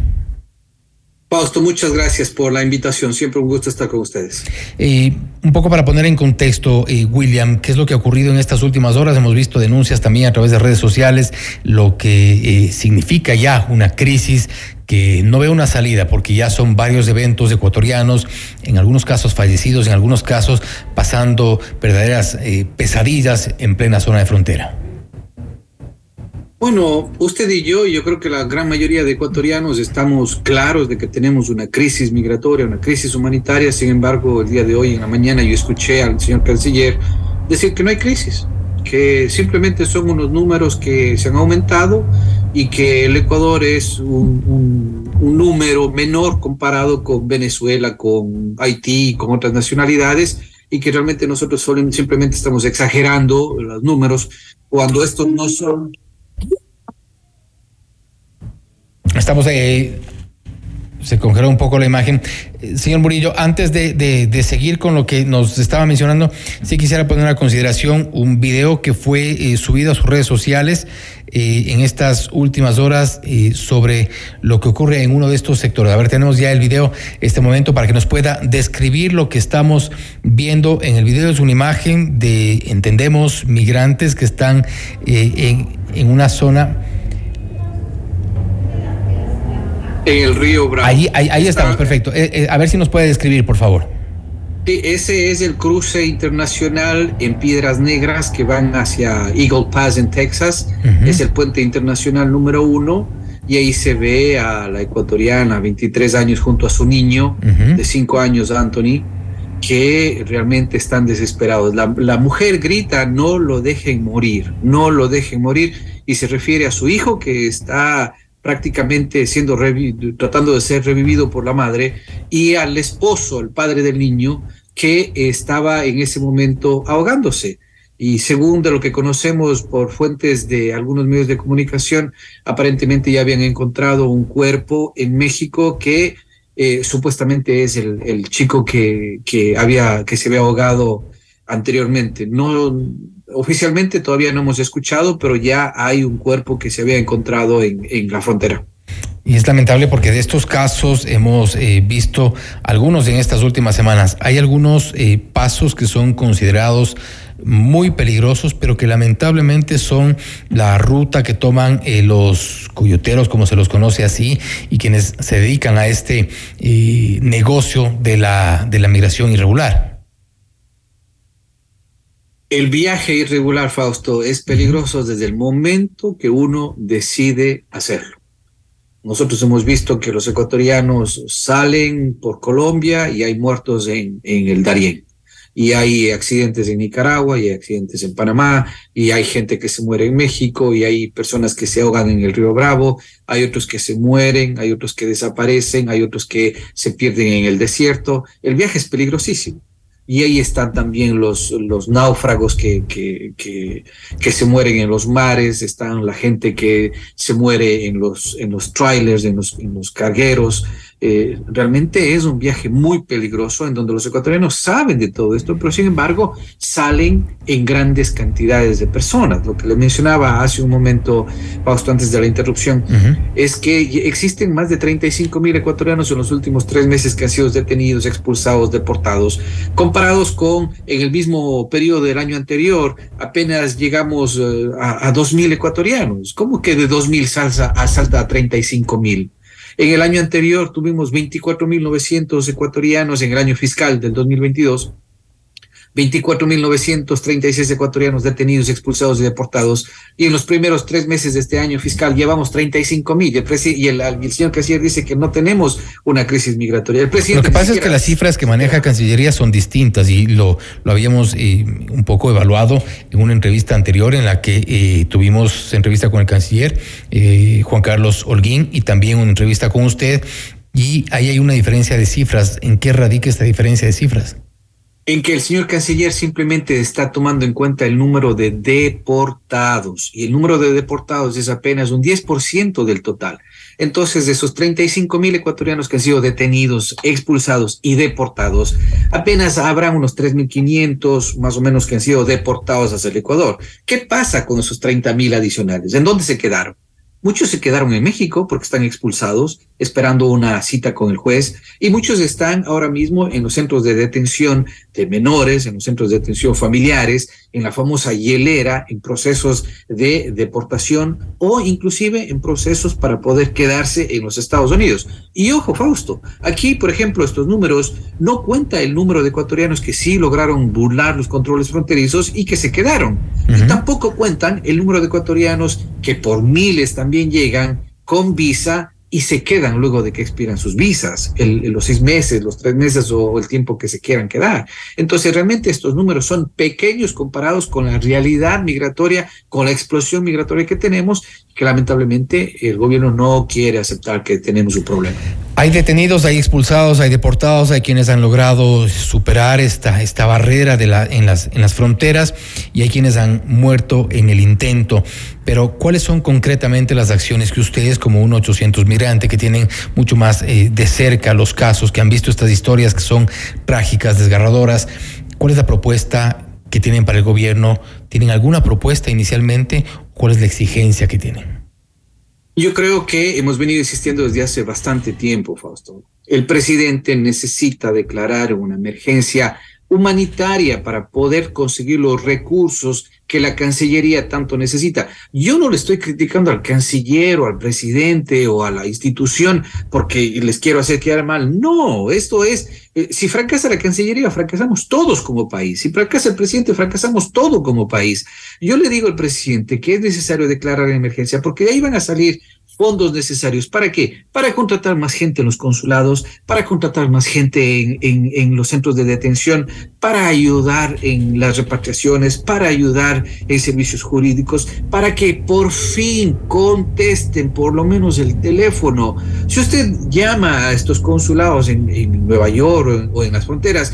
Fausto, muchas gracias por la invitación. Siempre un gusto estar con ustedes. Eh, un poco para poner en contexto, eh, William, ¿qué es lo que ha ocurrido en estas últimas horas? Hemos visto denuncias también a través de redes sociales, lo que eh, significa ya una crisis que no ve una salida porque ya son varios eventos ecuatorianos, en algunos casos fallecidos, en algunos casos pasando verdaderas pesadillas en plena zona de frontera. Bueno, usted y yo, yo creo que la gran mayoría de ecuatorianos estamos claros de que tenemos una crisis migratoria, una crisis humanitaria. Sin embargo, el día de hoy, en la mañana, yo escuché al señor canciller decir que no hay crisis, que simplemente son unos números que se han aumentado y que el Ecuador es un, número menor comparado con Venezuela, con Haití, con otras nacionalidades y que realmente nosotros simplemente estamos exagerando los números cuando estos no son Estamos ahí. Se congeló un poco la imagen. Eh, señor Murillo, antes de, seguir con lo que nos estaba mencionando, sí quisiera poner a consideración un video que fue eh, subido a sus redes sociales eh, en estas últimas horas sobre lo que ocurre en uno de estos sectores. A ver, tenemos ya el video este momento para que nos pueda describir lo que estamos viendo. En el video es una imagen de, entendemos, migrantes que están en, en una zona en el río Bravo. Ahí, ahí, estamos, perfecto. Eh, eh, a ver si nos puede describir, por favor. Ese es el cruce internacional en Piedras Negras que van hacia Eagle Pass en Texas. Es el puente internacional número uno y ahí se ve a la ecuatoriana, 23 años, junto a su niño de 5 años, Anthony, que realmente están desesperados. La, la, mujer grita, no lo dejen morir, no lo dejen morir, y se refiere a su hijo que está prácticamente siendo tratando de ser revivido por la madre, y al esposo, el padre del niño, que estaba en ese momento ahogándose. Y según de lo que conocemos por fuentes de algunos medios de comunicación, aparentemente ya habían encontrado un cuerpo en México que eh, supuestamente es el, el chico que, que, había, que se había ahogado anteriormente. No, oficialmente todavía no hemos escuchado, pero ya hay un cuerpo que se había encontrado en, en la frontera. Y es lamentable porque de estos casos hemos eh, visto algunos en estas últimas semanas. Hay algunos eh, pasos que son considerados muy peligrosos, pero que lamentablemente son la ruta que toman eh, los coyoteros, como se los conoce así, y quienes se dedican a este negocio de la, de la migración irregular. El viaje irregular, Fausto, es peligroso desde el momento que uno decide hacerlo. Nosotros hemos visto que los ecuatorianos salen por Colombia y hay muertos en, en el Darién. Y hay accidentes en Nicaragua, y hay accidentes en Panamá, y hay gente que se muere en México, y hay personas que se ahogan en el río Bravo, hay otros que se mueren, hay otros que desaparecen, hay otros que se pierden en el desierto. El viaje es peligrosísimo y ahí están también los, los náufragos que, que, que, que, se mueren en los mares, están la gente que se muere en los, en los trailers, en los, en los cargueros, eh, realmente es un viaje muy peligroso en donde los ecuatorianos saben de todo esto, pero sin embargo salen en grandes cantidades de personas. Lo que le mencionaba hace un momento, Fausto, antes de la interrupción, es que existen más de 35 mil ecuatorianos en los últimos tres meses que han sido detenidos, expulsados, deportados, comparados con en el mismo periodo del año anterior, apenas llegamos eh, a, a 2 mil ecuatorianos. ¿Cómo que de 2 mil salsa, salta a 35 mil? En el año anterior tuvimos 24.900 ecuatorianos en el año fiscal del 2022 24.936 ecuatorianos detenidos, expulsados y deportados. Y en los primeros tres meses de este año fiscal llevamos 35.000. Y, y el, el señor Canciller dice que no tenemos una crisis migratoria. El presidente lo que pasa es que las cifras que maneja Cancillería son distintas y lo, lo habíamos eh, un poco evaluado en una entrevista anterior en la que eh, tuvimos entrevista con el canciller eh, Juan Carlos Holguín y también una entrevista con usted. Y ahí hay una diferencia de cifras. ¿En qué radica esta diferencia de cifras? En que el señor canciller simplemente está tomando en cuenta el número de deportados y el número de deportados es apenas un 10% del total. Entonces, de esos 35 mil ecuatorianos que han sido detenidos, expulsados y deportados, apenas habrá unos 3.500 más o menos que han sido deportados hacia el Ecuador. ¿Qué pasa con esos 30 mil adicionales? ¿En dónde se quedaron? Muchos se quedaron en México porque están expulsados, esperando una cita con el juez, y muchos están ahora mismo en los centros de detención de menores, en los centros de detención familiares, en la famosa hielera, en procesos de deportación o inclusive en procesos para poder quedarse en los Estados Unidos. Y ojo, Fausto, aquí, por ejemplo, estos números no cuenta el número de ecuatorianos que sí lograron burlar los controles fronterizos y que se quedaron. Y tampoco cuentan el número de ecuatorianos que por miles también llegan con visa y se quedan luego de que expiran sus visas, los seis meses, los tres meses o el tiempo que se quieran quedar. Entonces, realmente estos números son pequeños comparados con la realidad migratoria, con la explosión migratoria que tenemos, que lamentablemente el gobierno no quiere aceptar que tenemos un problema. Hay detenidos, hay expulsados, hay deportados, hay quienes han logrado superar esta, esta barrera de la, en, las, en las fronteras y hay quienes han muerto en el intento. Pero, ¿cuáles son concretamente las acciones que ustedes, como un 800 migrante, que tienen mucho más eh, de cerca los casos, que han visto estas historias que son trágicas, desgarradoras, cuál es la propuesta que tienen para el gobierno? ¿Tienen alguna propuesta inicialmente? ¿Cuál es la exigencia que tienen? Yo creo que hemos venido insistiendo desde hace bastante tiempo, Fausto. El presidente necesita declarar una emergencia humanitaria para poder conseguir los recursos que la Cancillería tanto necesita. Yo no le estoy criticando al canciller o al presidente o a la institución porque les quiero hacer quedar mal. No, esto es, eh, si fracasa la Cancillería, fracasamos todos como país. Si fracasa el presidente, fracasamos todo como país. Yo le digo al presidente que es necesario declarar emergencia porque de ahí van a salir fondos necesarios. ¿Para qué? Para contratar más gente en los consulados, para contratar más gente en, en, los centros de detención, para ayudar en las repatriaciones, para ayudar en servicios jurídicos, para que por fin contesten por lo menos el teléfono. Si usted llama a estos consulados en, en Nueva York o o en las fronteras,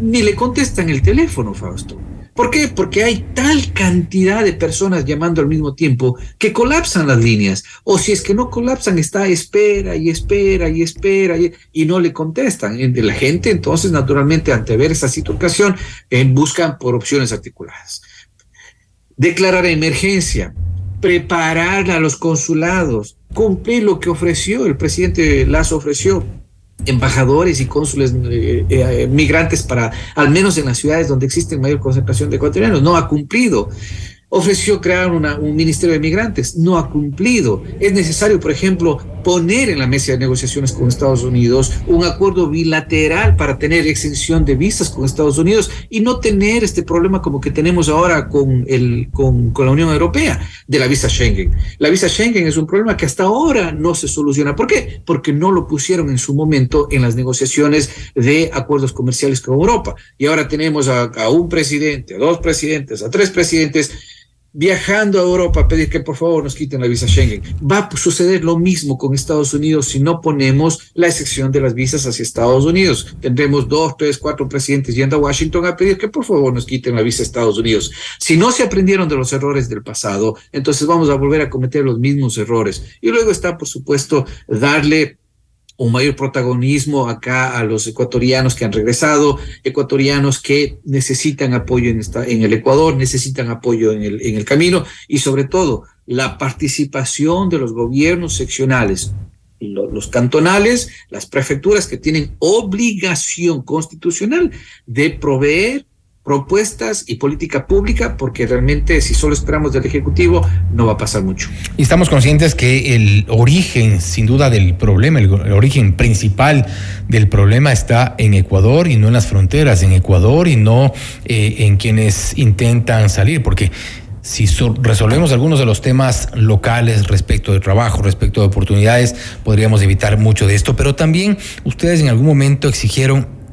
ni le contestan el teléfono, Fausto. ¿Por qué? Porque hay tal cantidad de personas llamando al mismo tiempo que colapsan las líneas. O si es que no colapsan, está espera y espera y espera y, y no le contestan. La gente entonces, naturalmente, ante ver esa situación, eh, buscan por opciones articuladas. Declarar emergencia, preparar a los consulados, cumplir lo que ofreció, el presidente Lazo ofreció, embajadores y cónsules eh, eh, migrantes para, al menos en las ciudades donde existe mayor concentración de ecuatorianos. No ha cumplido ofreció crear un ministerio de migrantes, no ha cumplido. Es necesario, por ejemplo, poner en la mesa de negociaciones con Estados Unidos un acuerdo bilateral para tener exención de visas con Estados Unidos y no tener este problema como que tenemos ahora con, el, con la Unión Europea de la visa Schengen. La visa Schengen es un problema que hasta ahora no se soluciona. ¿Por qué? Porque no lo pusieron en su momento en las negociaciones de acuerdos comerciales con Europa. Y ahora tenemos a, a un presidente, a dos presidentes, a tres presidentes viajando a Europa a pedir que por favor nos quiten la visa Schengen. Va a suceder lo mismo con Estados Unidos si no ponemos la excepción de las visas hacia Estados Unidos. Tendremos dos, tres, cuatro presidentes yendo a Washington a pedir que por favor nos quiten la visa a Estados Unidos. Si no se aprendieron de los errores del pasado, entonces vamos a volver a cometer los mismos errores. Y luego está, por supuesto, darle un mayor protagonismo acá a los ecuatorianos que han regresado, ecuatorianos que necesitan apoyo en, esta, en el Ecuador, necesitan apoyo en el, en el camino y sobre todo la participación de los gobiernos seccionales, los, cantonales, las prefecturas que tienen obligación constitucional de proveer propuestas y política pública, porque realmente si solo esperamos del Ejecutivo no va a pasar mucho. Y estamos conscientes que el origen, sin duda, del problema, el, origen principal del problema está en Ecuador y no en las fronteras, en Ecuador y no eh, en quienes intentan salir, porque si so resolvemos algunos de los temas locales respecto de trabajo, respecto de oportunidades, podríamos evitar mucho de esto, pero también ustedes en algún momento exigieron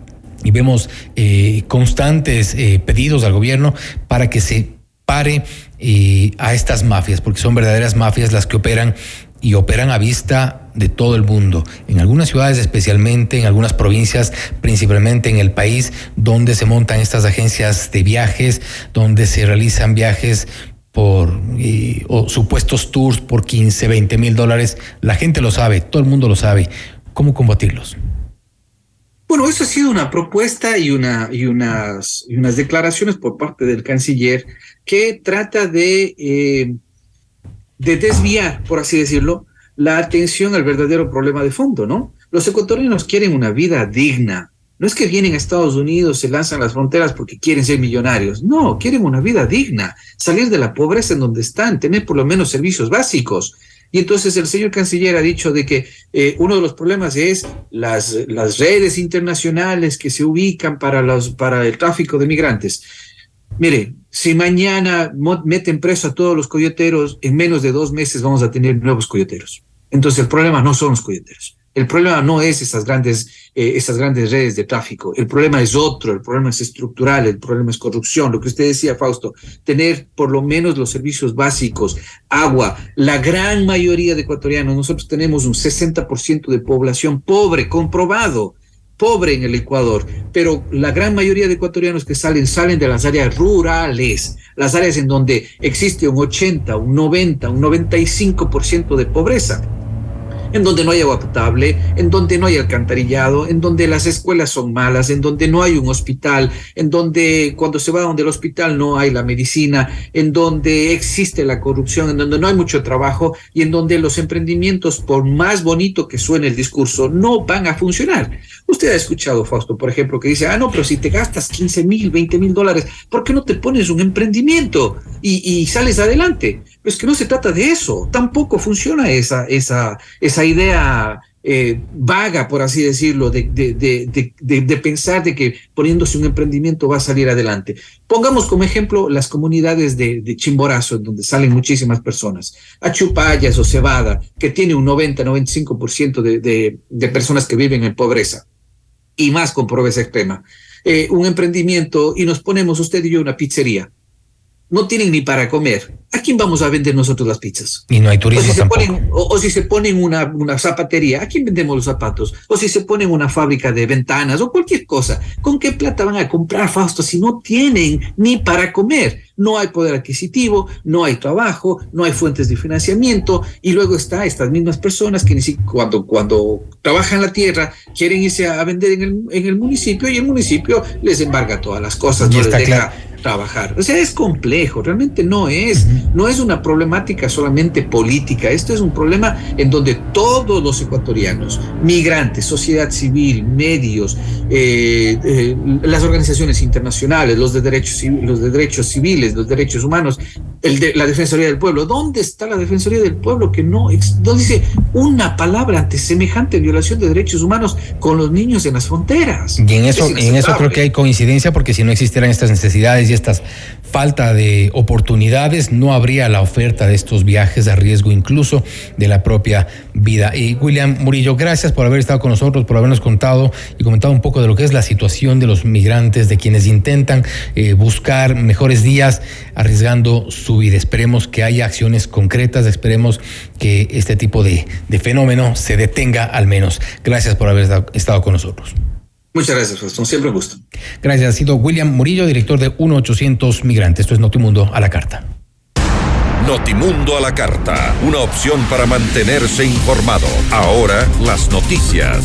y vemos eh, constantes eh, pedidos al gobierno para que se pare eh, a estas mafias, porque son verdaderas mafias las que operan y operan a vista de todo el mundo, en algunas ciudades especialmente, en algunas provincias, principalmente en el país, donde se montan estas agencias de viajes, donde se realizan viajes por supuestos tours por 15, 20 mil dólares. La gente lo sabe, todo el mundo lo sabe. ¿Cómo combatirlos? Bueno, eso ha sido una propuesta y, una, y, unas, declaraciones por parte del canciller que trata de, eh, de desviar, por así decirlo, la atención al verdadero problema de fondo, ¿no? Los ecuatorianos quieren una vida digna. No es que vienen a Estados Unidos, se lanzan las fronteras porque quieren ser millonarios. No, quieren una vida digna, salir de la pobreza en donde están, tener por lo menos servicios básicos. Y entonces el señor canciller ha dicho de que eh, uno de los problemas es las, las redes internacionales que se ubican para, los, para el tráfico de migrantes. Mire, si mañana meten preso a todos los coyoteros, en menos de dos meses vamos a tener nuevos coyoteros. Entonces el problema no son los coyoteros. El problema no es esas grandes, eh, grandes redes de tráfico. El problema es otro, el problema es estructural, el problema es corrupción. Lo que usted decía, Fausto, tener por lo menos los servicios básicos, agua. La gran mayoría de ecuatorianos, nosotros tenemos un 60% de población pobre, comprobado, pobre en el Ecuador, pero la gran mayoría de ecuatorianos que salen, salen de las áreas rurales, las áreas en donde existe un 80, un 90, un 95% de pobreza en donde no hay agua potable, en donde no hay alcantarillado, en donde las escuelas son malas, en donde no hay un hospital, en donde cuando se va donde el hospital no hay la medicina, en donde existe la corrupción, en donde no hay mucho trabajo y en donde los emprendimientos, por más bonito que suene el discurso, no van a funcionar. Usted ha escuchado, Fausto, por ejemplo, que dice, ah, no, pero si te gastas 15 mil, 20 mil dólares, ¿por qué no te pones un emprendimiento y, y sales adelante? Es que no se trata de eso, tampoco funciona esa, esa, esa idea eh, vaga, por así decirlo, de, de, pensar de que poniéndose un emprendimiento va a salir adelante. Pongamos como ejemplo las comunidades de, Chimborazo, en donde salen muchísimas personas, a Chupayas o Cebada, que tiene un 90-95% de, de personas que viven en pobreza y más con pobreza extrema. Eh, un emprendimiento y nos ponemos usted y yo una pizzería no tienen ni para comer. ¿A quién vamos a vender nosotros las pizzas? Y no hay turismo. O si se ponen, o, si se ponen una, una, zapatería, ¿a quién vendemos los zapatos? O si se ponen una fábrica de ventanas o cualquier cosa. ¿Con qué plata van a comprar, Fausto, si no tienen ni para comer? No hay poder adquisitivo, no hay trabajo, no hay fuentes de financiamiento y luego está estas mismas personas que ni siquiera cuando, cuando trabajan la tierra quieren irse a vender en el, en el municipio y el municipio les embarga todas las cosas, no les deja claro trabajar. O sea, es complejo, realmente no es, no es una problemática solamente política, esto es un problema en donde todos los ecuatorianos, migrantes, sociedad civil, medios, eh, eh, las organizaciones internacionales, los de derechos, los de derechos civiles, los derechos humanos, el de, la Defensoría del Pueblo, ¿dónde está la Defensoría del Pueblo que no, no dice una palabra ante semejante violación de derechos humanos con los niños en las fronteras? Y en eso, en eso creo que hay coincidencia porque si no existieran estas necesidades y esta falta de oportunidades, no habría la oferta de estos viajes a riesgo incluso de la propia vida. Y William Murillo, gracias por haber estado con nosotros, por habernos contado y comentado un poco de lo que es la situación de los migrantes, de quienes intentan eh, buscar mejores días arriesgando su vida. Esperemos que haya acciones concretas, esperemos que este tipo de fenómeno se detenga al menos. Gracias por haber estado con nosotros. Muchas gracias, Fausto. Siempre un gusto. Gracias. Ha sido William Murillo, director de 1800 Migrantes. Esto es Notimundo a la carta. Notimundo a la carta. Una opción para mantenerse informado. Ahora las noticias.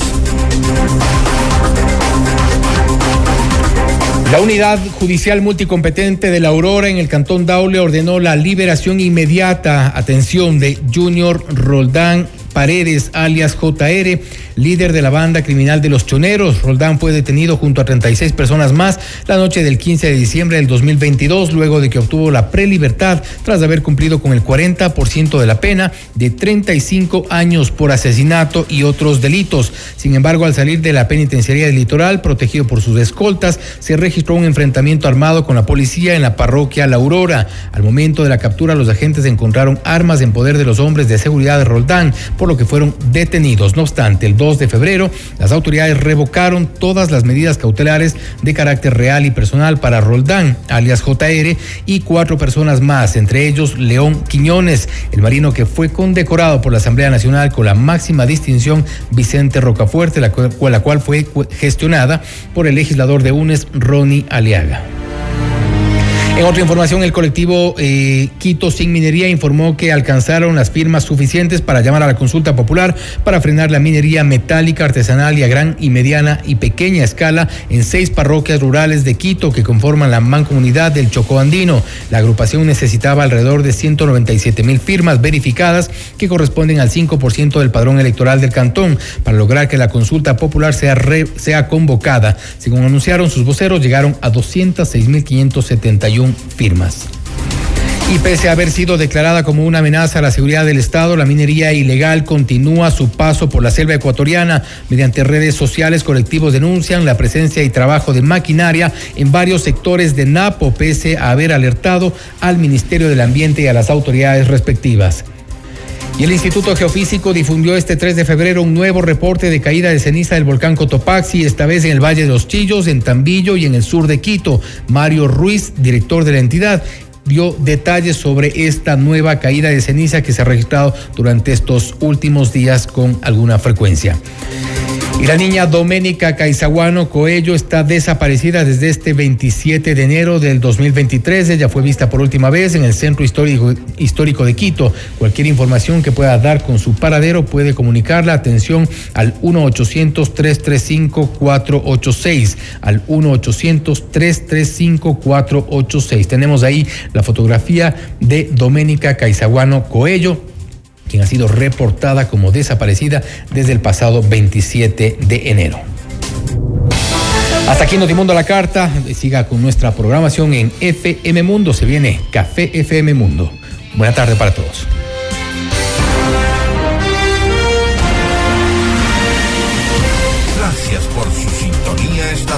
La unidad judicial multicompetente de la Aurora en el Cantón Daule ordenó la liberación inmediata, atención, de Junior Roldán Paredes, alias JR, líder de la banda criminal de los Choneros. Roldán fue detenido junto a 36 personas más la noche del 15 de diciembre del 2022, luego de que obtuvo la prelibertad tras haber cumplido con el 40% de la pena de 35 años por asesinato y otros delitos. Sin embargo, al salir de la penitenciaría del litoral, protegido por sus escoltas, se registró un enfrentamiento armado con la policía en la parroquia La Aurora. Al momento de la captura, los agentes encontraron armas en poder de los hombres de seguridad de Roldán, por lo que fueron detenidos. No obstante, el 2 de febrero, las autoridades revocaron todas las medidas cautelares de carácter real y personal para Roldán, alias JR, y cuatro personas más, entre ellos León Quiñones, el marino que fue condecorado por la Asamblea Nacional con la máxima distinción Vicente Rocafuerte, la cual, la cual fue gestionada por el legislador de UNES, Ronnie Aliaga. En otra información, el colectivo eh, Quito Sin Minería informó que alcanzaron las firmas suficientes para llamar a la consulta popular para frenar la minería metálica, artesanal y a gran y mediana y pequeña escala en seis parroquias rurales de Quito que conforman la mancomunidad del Chocó Andino. La agrupación necesitaba alrededor de 197 mil firmas verificadas que corresponden al 5% del padrón electoral del cantón para lograr que la consulta popular sea, sea convocada. Según anunciaron sus voceros, llegaron a 206.571 firmas. Y pese a haber sido declarada como una amenaza a la seguridad del Estado, la minería ilegal continúa su paso por la selva ecuatoriana. Mediante redes sociales, colectivos denuncian la presencia y trabajo de maquinaria en varios sectores de Napo, pese a haber alertado al Ministerio del Ambiente y a las autoridades respectivas. Y el Instituto Geofísico difundió este 3 de febrero un nuevo reporte de caída de ceniza del volcán Cotopaxi, esta vez en el Valle de los Chillos, en Tambillo y en el sur de Quito. Mario Ruiz, director de la entidad, dio detalles sobre esta nueva caída de ceniza que se ha registrado durante estos últimos días con alguna frecuencia. Y la niña Doménica Caizaguano Coello está desaparecida desde este 27 de enero del 2023. Ella fue vista por última vez en el Centro Histórico, Histórico de Quito. Cualquier información que pueda dar con su paradero puede comunicarla. Atención al 1-800-335-486. Al 1-800-335-486. Tenemos ahí la fotografía de Doménica Caizaguano Coello ha sido reportada como desaparecida desde el pasado 27 de enero. Hasta aquí Notimundo a la carta. Siga con nuestra programación en FM Mundo. Se viene Café FM Mundo. Buena tarde para todos.